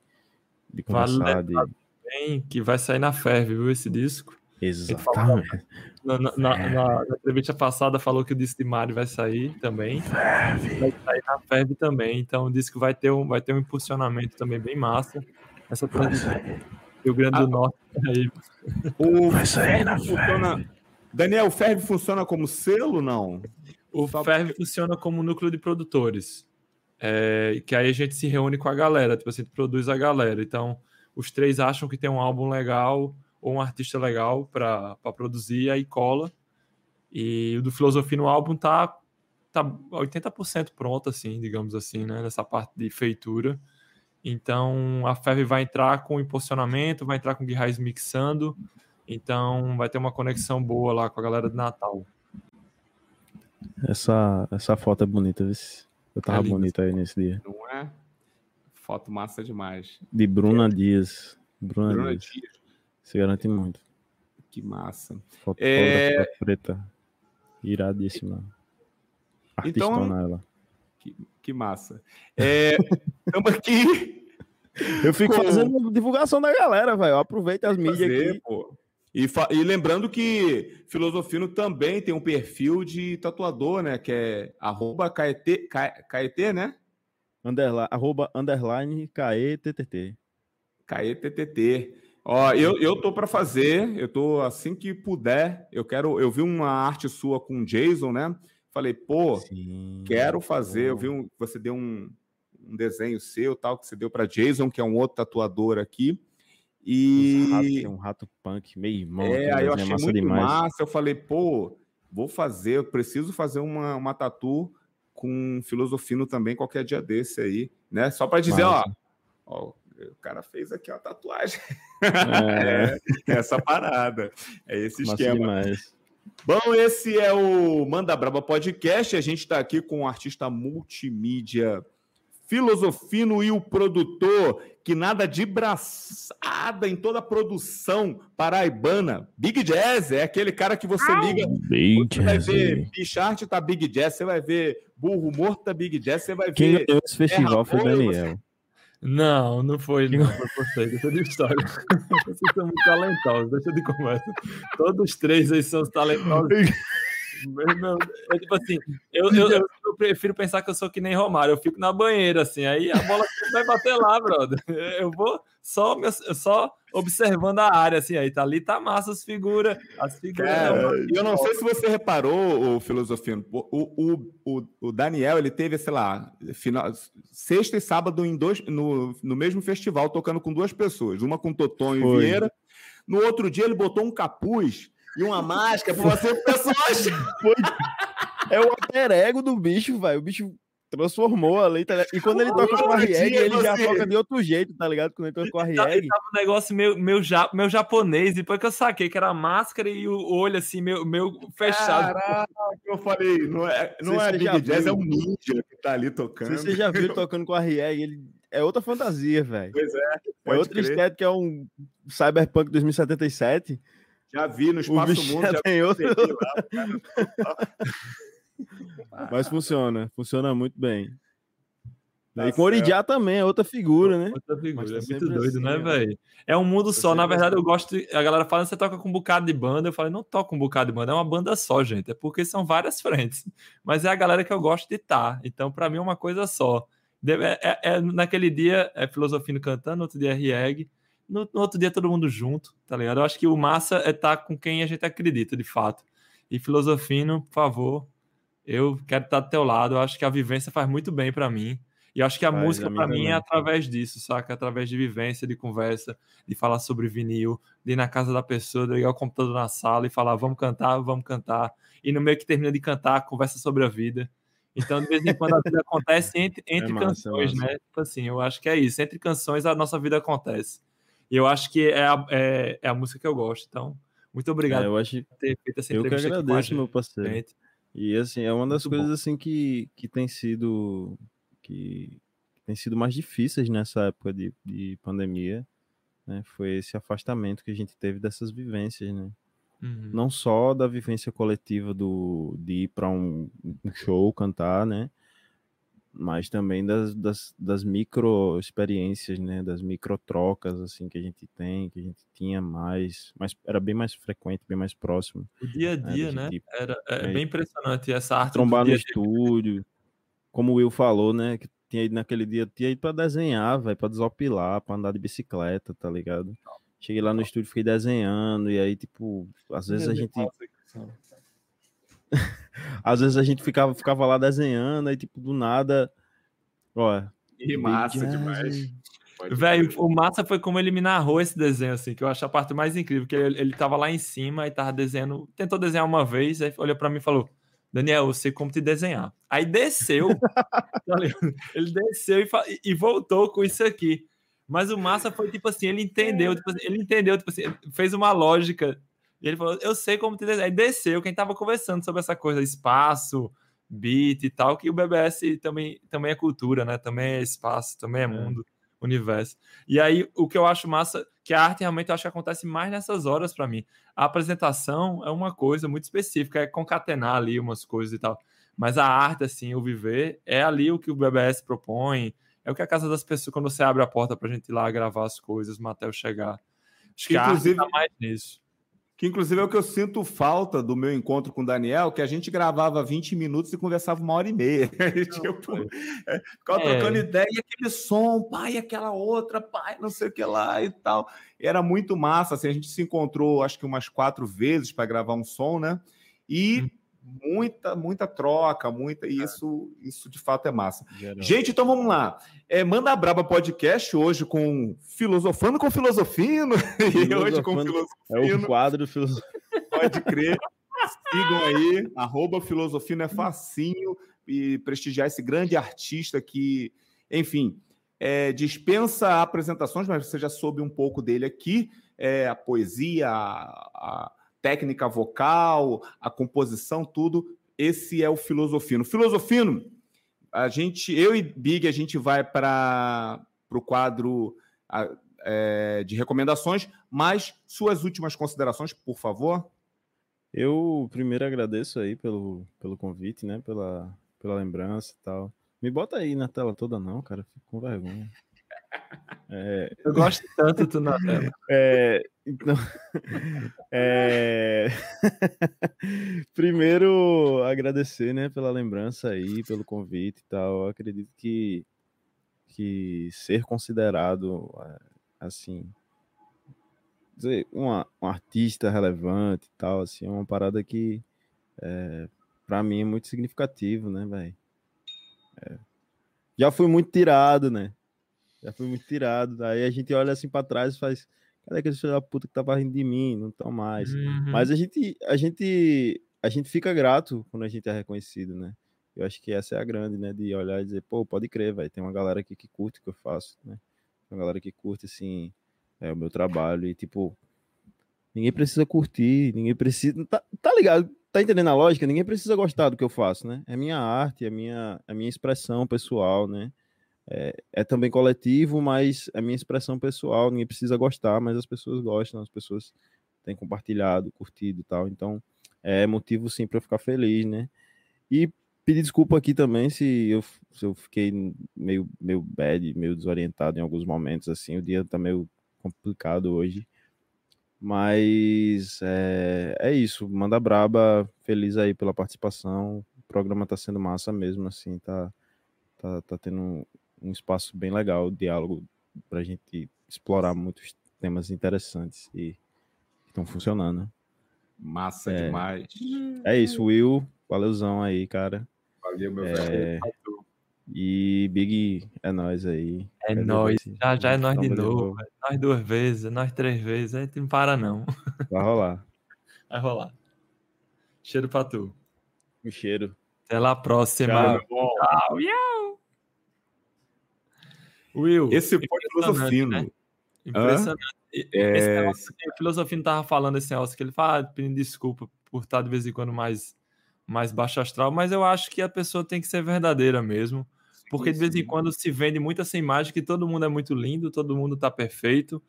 de conversar. Vale de... Bem, que vai sair na Ferve, viu, esse disco. Exatamente. Na, na, na, na, entrevista passada falou que o disco de Mari vai sair também. Ferve. Vai sair na Ferve também. Então o disco vai ter um, vai ter um impulsionamento também bem massa. Essa transição Rio Grande do ah, Norte aí. O vai sair na funciona... Daniel, o Ferve funciona como selo não? O Só Ferve porque... funciona como núcleo de produtores. É, que aí a gente se reúne com a galera, tipo, a gente produz a galera. Então, os três acham que tem um álbum legal, ou um artista legal para produzir, aí cola. E o do Filosofia no álbum tá, tá 80% pronto, assim, digamos assim, né? Nessa parte de feitura. Então a Fev vai entrar com impulsionamento, vai entrar com Guirrais mixando. Então vai ter uma conexão boa lá com a galera de Natal. Essa, essa foto é bonita, viu? Eu tava é bonita aí nesse dia. Não é? Foto massa demais. De Bruna Dias. Bruna, Bruna Dias. Dias. Se garante muito. Que massa. Foto é... preta. Iradíssima. Artistona então, ela. Que, que massa. Estamos é, aqui. Eu fico com... fazendo divulgação da galera, velho. Aproveita as mídias fazer, aqui. Pô. E, e, lembrando que Filosofino também tem um perfil de tatuador, né? Que é arroba KET, KET né? Underline, arroba underline KETTT. KETTT. Ó, eu, eu tô para fazer, eu tô assim que puder, eu quero, eu vi uma arte sua com Jason, né? Falei, pô, Sim, quero fazer. Eu vi um, você deu um, um desenho seu, tal, que você deu para Jason, que é um outro tatuador aqui. E um rato punk meio irmão. É, aí eu achei massa muito demais. massa. Eu falei, pô, vou fazer, eu preciso fazer uma, uma tatu com filosofino também qualquer dia desse aí, né? Só para dizer, massa. ó, Ó, o cara fez aqui uma tatuagem. É. é essa parada. É esse esquema. Demais. Bom, esse é o Manda Braba Podcast. A gente está aqui com um artista multimídia filosofino e o produtor, que nada de braçada em toda a produção paraibana. Big Jazz é aquele cara que você liga. Big você vai ver Bichart tá Big Jazz, você vai ver Burro Morto tá Big Jazz, você vai ver. Quem ganhou esse festival foi o Daniel. Você... Não, não foi, não. Foi você, deixa de história. Vocês são muito talentosos, deixa de conversa. Todos os três aí são talentosos. Meu, é tipo assim, eu, eu, eu, prefiro pensar que eu sou que nem Romário, eu fico na banheira, assim, aí a bola vai bater lá, brother. Eu vou só, só observando a área, assim, aí tá ali, tá massa as figuras. As figuras Cara, eu não sei se você reparou, o filosofino, o, o, o, o Daniel, ele teve, sei lá, final, sexta e sábado em dois, no, no mesmo festival, tocando com duas pessoas, uma com Toton e Vieira. No outro dia ele botou um capuz e uma máscara pra você pessoas. É o alter ego do bicho, velho. O bicho transformou ali, tá ligado? E quando ele toca com a Rieg, ele já toca de outro jeito, tá ligado? Quando ele toca com a Rieg. Tava um negócio meio, meio, ja, meio japonês, depois que eu saquei que era a máscara e o olho assim, meio, meio fechado. Caraca, eu falei, não é, não é Big Jazz, é um ninja que tá ali tocando. você já viu tocando com a Rieg, ele é outra fantasia, velho. Pois é. É outra estética, é um Cyberpunk 2077. Já vi no Espaço Mundo. Já tem outro. Mas funciona, funciona muito bem. Tá e com Oridiá também, é outra figura, né? Outra figura, tá é muito doido, né, assim, né, velho? É um mundo só. Na verdade, eu gosto. De... A galera fala você toca com um bocado de banda. Eu falei, não toca um bocado de banda, é uma banda só, gente. É porque são várias frentes. Mas é a galera que eu gosto de estar. Tá. Então, para mim, é uma coisa só. É, é, é, naquele dia é Filosofino cantando, outro dia é Rieg no, no, outro dia todo mundo junto, tá ligado? Eu acho que o massa é estar tá com quem a gente acredita, de fato. E filosofino, por favor, eu quero estar do teu lado. Eu acho que a vivência faz muito bem para mim. E eu acho que a música para mim é através disso, saca? Através de vivência, de conversa, de falar sobre vinil, de ir na casa da pessoa, de ligar o computador na sala e falar, vamos cantar, vamos cantar. E no meio que termina de cantar, conversa sobre a vida. Então, de vez em quando a vida acontece entre, entre é massa, canções, é né? Tipo assim, eu acho que é isso. Entre canções a nossa vida acontece. E eu acho que é a, é, é a música que eu gosto. Então, muito obrigado é, eu acho, por ter feito essa entrevista. Eu que agradeço, meu parceiro. E assim, é uma das muito coisas bom. assim que, que tem sido que, que tem sido mais difíceis nessa época de, de pandemia, né? Foi esse afastamento que a gente teve dessas vivências, né? Uhum. Não só da vivência coletiva do de ir para um show cantar, né? Mas também das, das, das micro experiências, né, das micro trocas assim que a gente tem, que a gente tinha mais, mas era bem mais frequente, bem mais próximo. O dia a né, dia, né? Gente, era é, é, bem impressionante essa arte. Trombar no estúdio, como o Will falou, né, que tinha ido naquele dia, tinha ido para desenhar, vai para desopilar, para andar de bicicleta, tá ligado? Cheguei lá no estúdio, fiquei desenhando e aí tipo, às vezes a gente Às vezes a gente ficava, ficava lá desenhando, aí, tipo, do nada. Ó. E massa demais. Velho, o massa foi como ele me narrou esse desenho, assim, que eu acho a parte mais incrível, que ele, ele tava lá em cima e tava desenhando, tentou desenhar uma vez, aí olhou para mim e falou: Daniel, eu sei como te desenhar. Aí desceu, tá ele desceu e, e, voltou com isso aqui. Mas o massa foi tipo assim, ele entendeu, tipo assim, ele entendeu, tipo assim, fez uma lógica e ele falou: Eu sei como te desenhar. Aí desceu quem tava conversando sobre essa coisa, espaço, beat e tal, que o BBS também, também é cultura, né? Também é espaço, também é, é. mundo, universo. E aí, o que eu acho massa, que a arte realmente eu acho que acontece mais nessas horas para mim. A apresentação é uma coisa muito específica, é concatenar ali umas coisas e tal. Mas a arte, assim, o viver, é ali o que o BBS propõe, é o que a casa das pessoas, quando você abre a porta pra gente ir lá gravar as coisas, o Matheus chegar. Acho que, inclusive, a arte tá mais nisso. Que inclusive é o que eu sinto falta do meu encontro com o Daniel, que a gente gravava 20 minutos e conversava uma hora e meia. tipo, é, ficava é. trocando ideia, e aquele som, pai, aquela outra, pai, não sei o que lá e tal. E era muito massa. Assim, a gente se encontrou, acho que umas quatro vezes para gravar um som, né? E. Hum muita, muita troca, muita, e é. isso, isso de fato é massa. Geral. Gente, então vamos lá. É, Manda Braba Podcast hoje com Filosofando com Filosofino. E hoje com Filosofino. É o quadro Filosofino. Pode crer. Sigam aí, arroba Filosofino é facinho e prestigiar esse grande artista que, enfim, é, dispensa apresentações, mas você já soube um pouco dele aqui. É, a poesia, a, a técnica vocal, a composição, tudo. Esse é o Filosofino. Filosofino, a gente, eu e Big, a gente vai para o quadro a, é, de recomendações, mas suas últimas considerações, por favor. Eu primeiro agradeço aí pelo, pelo convite, né? Pela, pela lembrança e tal. Me bota aí na tela toda, não, cara. Fico com vergonha. É... Eu gosto tanto tu na tela. É, então, é... primeiro agradecer, né, pela lembrança aí, pelo convite e tal. Eu acredito que que ser considerado é, assim dizer, uma, um artista relevante e tal, assim, é uma parada que é, para mim é muito significativo, né, velho? É. Já fui muito tirado, né? Já fui muito tirado. Aí a gente olha assim para trás e faz, cadê aquele filho da puta que tava rindo de mim? Não tão mais. Uhum. Mas a gente, a gente, a gente fica grato quando a gente é reconhecido, né? Eu acho que essa é a grande, né? De olhar e dizer, pô, pode crer, vai. Tem uma galera aqui que curte o que eu faço, né? Uma galera que curte, assim, é, o meu trabalho. E, tipo, ninguém precisa curtir, ninguém precisa. Tá, tá ligado? Tá entendendo a lógica? Ninguém precisa gostar do que eu faço, né? É minha arte, é minha, é minha expressão pessoal, né? É, é, também coletivo, mas é minha expressão pessoal. Ninguém precisa gostar, mas as pessoas gostam, as pessoas têm compartilhado, curtido e tal. Então, é motivo sim para eu ficar feliz, né? E pedir desculpa aqui também se eu, se eu fiquei meio, meio bad, meio desorientado em alguns momentos, assim. O dia tá meio complicado hoje. Mas é, é isso. Manda braba, feliz aí pela participação. O programa tá sendo massa mesmo, assim, tá, tá, tá tendo um espaço bem legal, diálogo para a gente explorar muitos temas interessantes e estão funcionando. Massa é, demais. É isso, Will. Valeuzão aí, cara. Valeu, meu é, velho. E Big, é nós aí. É nós. Já, já é nós de novo. É nós duas vezes, é nós três vezes. A gente não para, não. Vai rolar. Vai rolar. Cheiro pra tu. Um cheiro. Até lá próxima. Tchau, Tchau. Will, esse foi filosofino. Né? Impressionante. É... Negócio, o filosofino tava falando esse negócio que ele fala, ah, pedindo desculpa por estar de vez em quando mais, mais baixo astral, mas eu acho que a pessoa tem que ser verdadeira mesmo. Porque de vez em quando se vende muito essa imagem que todo mundo é muito lindo, todo mundo tá perfeito.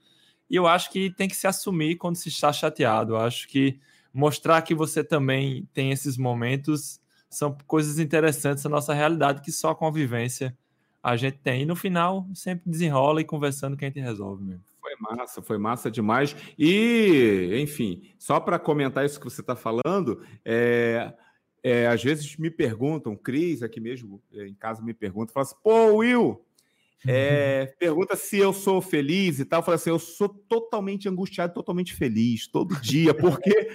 E eu acho que tem que se assumir quando se está chateado. Eu acho que mostrar que você também tem esses momentos são coisas interessantes da nossa realidade que só a convivência a gente tem. E no final, sempre desenrola e conversando que a gente resolve mesmo. Foi massa, foi massa demais. E, enfim, só para comentar isso que você está falando, é, é, às vezes me perguntam, Cris, aqui mesmo é, em casa me pergunta, fala assim, pô, Will, é, pergunta se eu sou feliz e tal. Eu falo assim: eu sou totalmente angustiado, totalmente feliz, todo dia, porque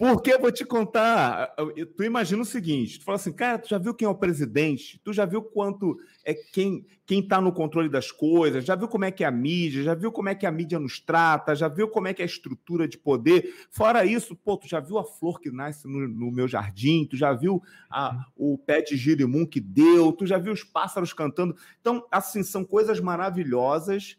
porque vou te contar, tu imagina o seguinte, tu fala assim, cara, tu já viu quem é o presidente? Tu já viu quanto é quem quem tá no controle das coisas? Já viu como é que é a mídia? Já viu como é que a mídia nos trata? Já viu como é que é a estrutura de poder? Fora isso, pô, tu já viu a flor que nasce no, no meu jardim? Tu já viu a, o pé de girimum que deu? Tu já viu os pássaros cantando? Então, assim, são coisas maravilhosas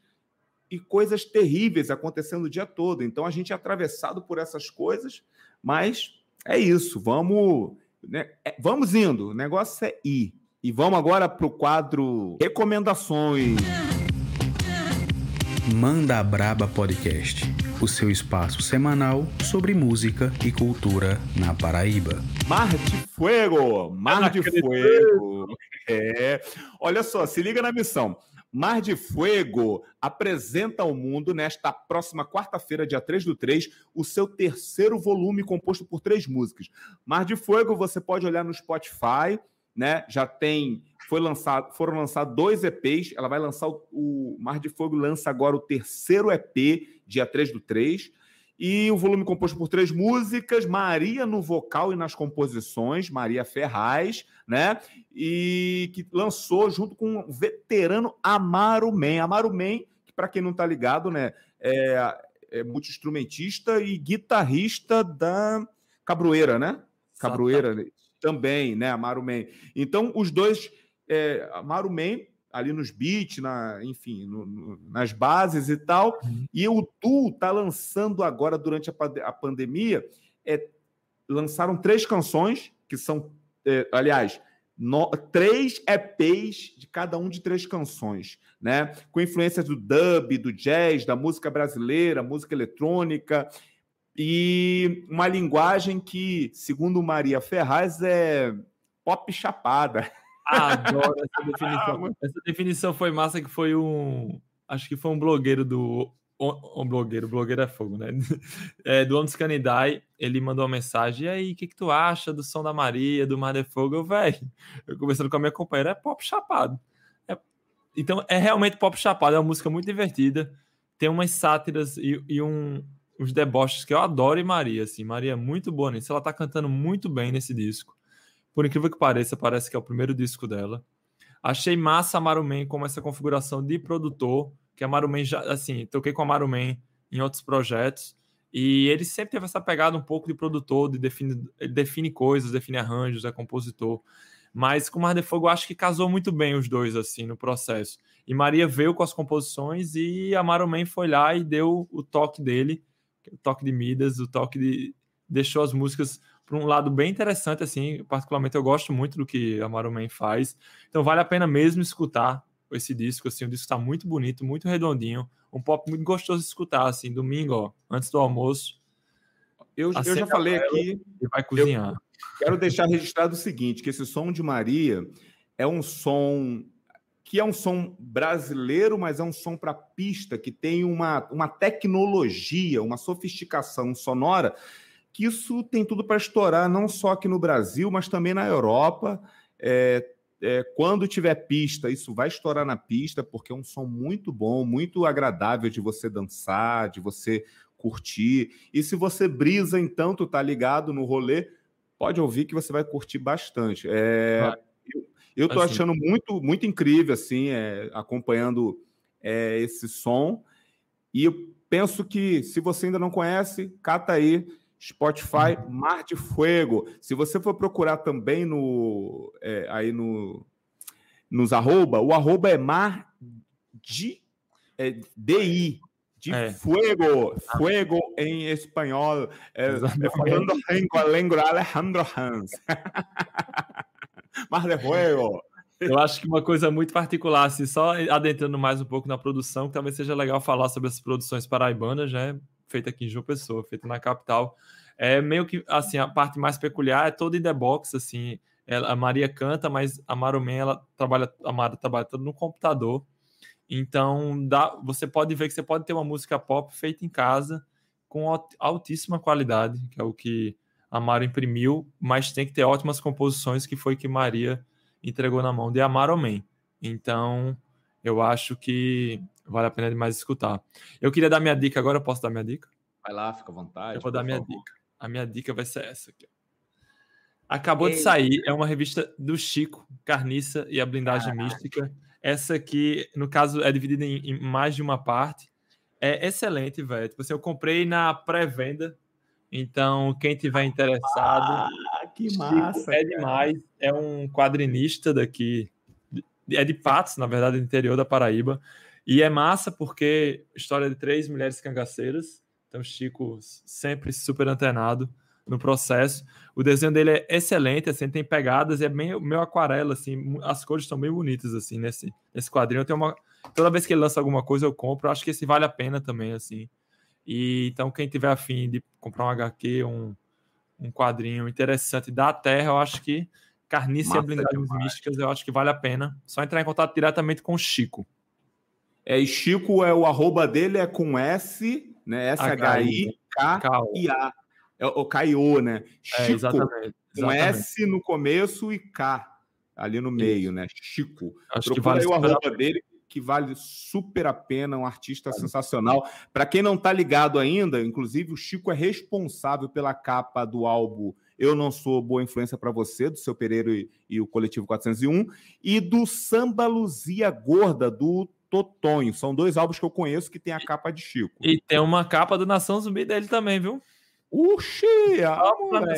e coisas terríveis acontecendo o dia todo. Então a gente é atravessado por essas coisas, mas é isso. Vamos, né? é, vamos indo. O negócio é ir. E vamos agora para o quadro Recomendações. Manda Braba Podcast, o seu espaço semanal sobre música e cultura na Paraíba. Mar de Fuego! Mar de Fuego! É. Olha só, se liga na missão. Mar de Fuego apresenta ao mundo, nesta próxima quarta-feira, dia 3 do 3, o seu terceiro volume composto por três músicas. Mar de Fuego você pode olhar no Spotify, né? Já tem. Foi lançado, foram lançados dois EPs. Ela vai lançar o, o Mar de Fogo lança agora o terceiro EP, dia 3 do 3. E o volume composto por três músicas, Maria no vocal e nas composições, Maria Ferraz, né? E que lançou junto com o veterano Amaro Men. Amaro Men, que para quem não está ligado, né, é, é multi-instrumentista e guitarrista da Cabroeira, né? Cabroeira também, né? Amaro Men. Então, os dois, é, Amaro Men ali nos beats, na, enfim, no, no, nas bases e tal. Uhum. E o Du está lançando agora, durante a, a pandemia, é, lançaram três canções, que são, é, aliás, no, três EPs de cada um de três canções, né? Com influências do dub, do jazz, da música brasileira, música eletrônica, e uma linguagem que, segundo Maria Ferraz, é pop chapada. Adoro essa definição. Ah, essa definição foi massa, que foi um. Acho que foi um blogueiro do. Um blogueiro, blogueiro é fogo, né? É, do Homens Canidai, ele mandou uma mensagem. E aí, o que, que tu acha do som da Maria, do Mar de Fogo? Eu, velho, eu conversando com a minha companheira, é pop chapado. É... Então, é realmente pop chapado, é uma música muito divertida. Tem umas sátiras e, e um, uns deboches que eu adoro em Maria, assim. Maria é muito boa nisso. Ela tá cantando muito bem nesse disco. Por incrível que pareça, parece que é o primeiro disco dela. Achei massa a Maruman como essa configuração de produtor, que a Maruman já, assim, toquei com a Maruman em outros projetos, e ele sempre teve essa pegada um pouco de produtor, de define, ele define coisas, define arranjos, é compositor. Mas com Mar de Fogo, acho que casou muito bem os dois, assim, no processo. E Maria veio com as composições e a Maruman foi lá e deu o toque dele, o toque de Midas, o toque de... deixou as músicas para um lado bem interessante, assim, particularmente eu gosto muito do que a Maruman faz, então vale a pena mesmo escutar esse disco, assim, o disco está muito bonito, muito redondinho, um pop muito gostoso de escutar, assim, domingo, ó, antes do almoço. Eu, eu já falei aqui. E vai cozinhar. Quero deixar registrado o seguinte: que esse som de Maria é um som que é um som brasileiro, mas é um som para pista que tem uma, uma tecnologia, uma sofisticação sonora que isso tem tudo para estourar, não só aqui no Brasil, mas também na Europa. É, é, quando tiver pista, isso vai estourar na pista, porque é um som muito bom, muito agradável de você dançar, de você curtir. E se você brisa, então, tu tá ligado no rolê, pode ouvir que você vai curtir bastante. É, eu, eu tô assim. achando muito, muito incrível, assim, é, acompanhando é, esse som. E eu penso que, se você ainda não conhece, cata aí Spotify, Mar de Fuego. Se você for procurar também no é, aí no nos arroba, o arroba é Mar de é, DI de é. fuego, fuego em espanhol, é, é falando língua, língua Alejandro Hans. Mar de Fuego. Eu acho que uma coisa muito particular, assim, só adentrando mais um pouco na produção, que talvez seja legal falar sobre as produções paraibanas, né? Feita aqui em João Pessoa, feita na capital. É meio que, assim, a parte mais peculiar é toda em the box, assim, ela, a Maria canta, mas a Marumen, ela trabalha, a Mara trabalha todo no computador, então dá, você pode ver que você pode ter uma música pop feita em casa com altíssima qualidade, que é o que a Mara imprimiu, mas tem que ter ótimas composições, que foi que Maria entregou na mão de Amaromen. Então, eu acho que vale a pena demais escutar. Eu queria dar minha dica agora, eu posso dar minha dica? Vai lá, fica à vontade. Eu vou dar minha favor. dica. A minha dica vai ser essa aqui. Acabou Ei. de sair, é uma revista do Chico, Carniça e a Blindagem Caraca. Mística. Essa aqui, no caso, é dividida em, em mais de uma parte. É excelente, velho. Tipo assim, eu comprei na pré-venda. Então, quem tiver interessado. Ah, que massa! É demais. É um quadrinista daqui. É de Patos, na verdade, do interior da Paraíba. E é massa porque história de três mulheres cangaceiras. Então, Chico sempre super antenado no processo. O desenho dele é excelente, assim, tem pegadas, é bem meio aquarela, assim, as cores estão bem bonitas, assim, nesse, nesse quadrinho. Eu uma, toda vez que ele lança alguma coisa, eu compro. Eu acho que esse vale a pena também, assim. E então, quem tiver afim de comprar um HQ, um, um quadrinho interessante da Terra, eu acho que Carniça e Blindagens Místicas, eu acho que vale a pena. Só entrar em contato diretamente com o Chico. É, e Chico, é, o arroba dele é com S, né? S-H-I-K-I-A. É o Caio, né? É, Chico, exatamente, exatamente. com S no começo e K ali no meio, Isso. né? Chico. Acho Procura que vale aí o arroba dele, que vale super a pena, um artista vale. sensacional. Para quem não está ligado ainda, inclusive o Chico é responsável pela capa do álbum Eu Não Sou Boa Influência para Você, do seu Pereira e, e, o Coletivo 401, e do Samba Luzia Gorda, do Totonho. São dois álbuns que eu conheço que tem a capa de Chico. E tem uma capa do Nação Zumbi dele também, viu? Uxi!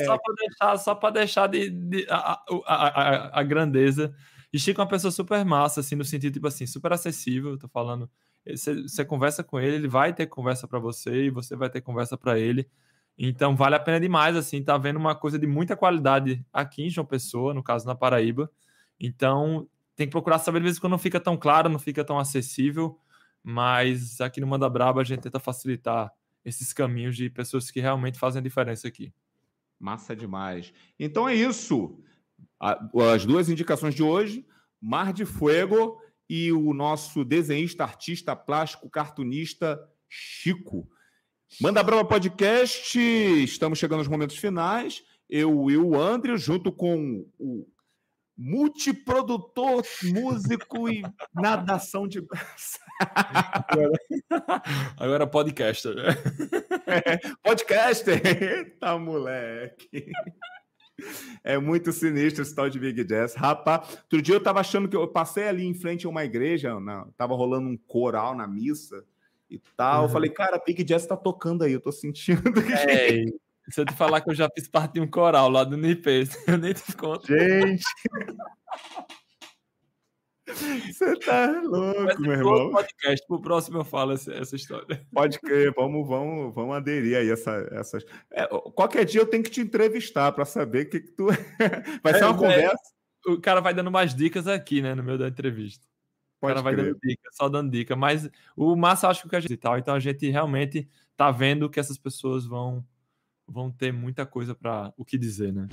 Só para deixar, só deixar de, de a, a, a, a, grandeza. E Chico é uma pessoa super massa, assim, no sentido, tipo assim, super acessível. Tô falando. Você, você conversa com ele, ele vai ter conversa para você e você vai ter conversa para ele. Então vale a pena demais, assim, tá vendo uma coisa de muita qualidade aqui em João Pessoa, no caso na Paraíba. Então tem que procurar saber, às vezes, quando não fica tão claro, não fica tão acessível, mas aqui no Manda Braba a gente tenta facilitar esses caminhos de pessoas que realmente fazem a diferença aqui. Massa demais. Então é isso. As duas indicações de hoje: Mar de Fuego e o nosso desenhista, artista plástico, cartunista Chico. Manda Brava Podcast, estamos chegando aos momentos finais. Eu e o André, junto com o multiprodutor, músico e nadação de agora, agora podcaster. É, podcaster! Eita, moleque! É muito sinistro esse tal de Big Jazz. Rapaz, outro dia eu tava achando que eu passei ali em frente a uma igreja, na, tava rolando um coral na missa e tal. Uhum. Eu falei, cara, Big Jazz tá tocando aí, eu tô sentindo que. É, se eu te falar que eu já fiz parte de um coral lá do NIP, eu nem te conto. Gente! Você tá louco, meu irmão. podcast, pro próximo eu falo essa, essa história. Pode crer, vamos, vamos, vamos aderir aí essa, essas. É, qualquer dia eu tenho que te entrevistar para saber o que, que tu. vai é, ser uma é, conversa. O cara vai dando mais dicas aqui, né, no meio da entrevista. O cara vai dando dica, só dando dica. Mas o massa acho que a gente e tal. Então a gente realmente tá vendo que essas pessoas vão vão ter muita coisa para o que dizer, né?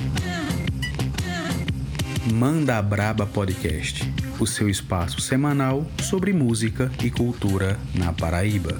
Manda Braba Podcast, o seu espaço semanal sobre música e cultura na Paraíba.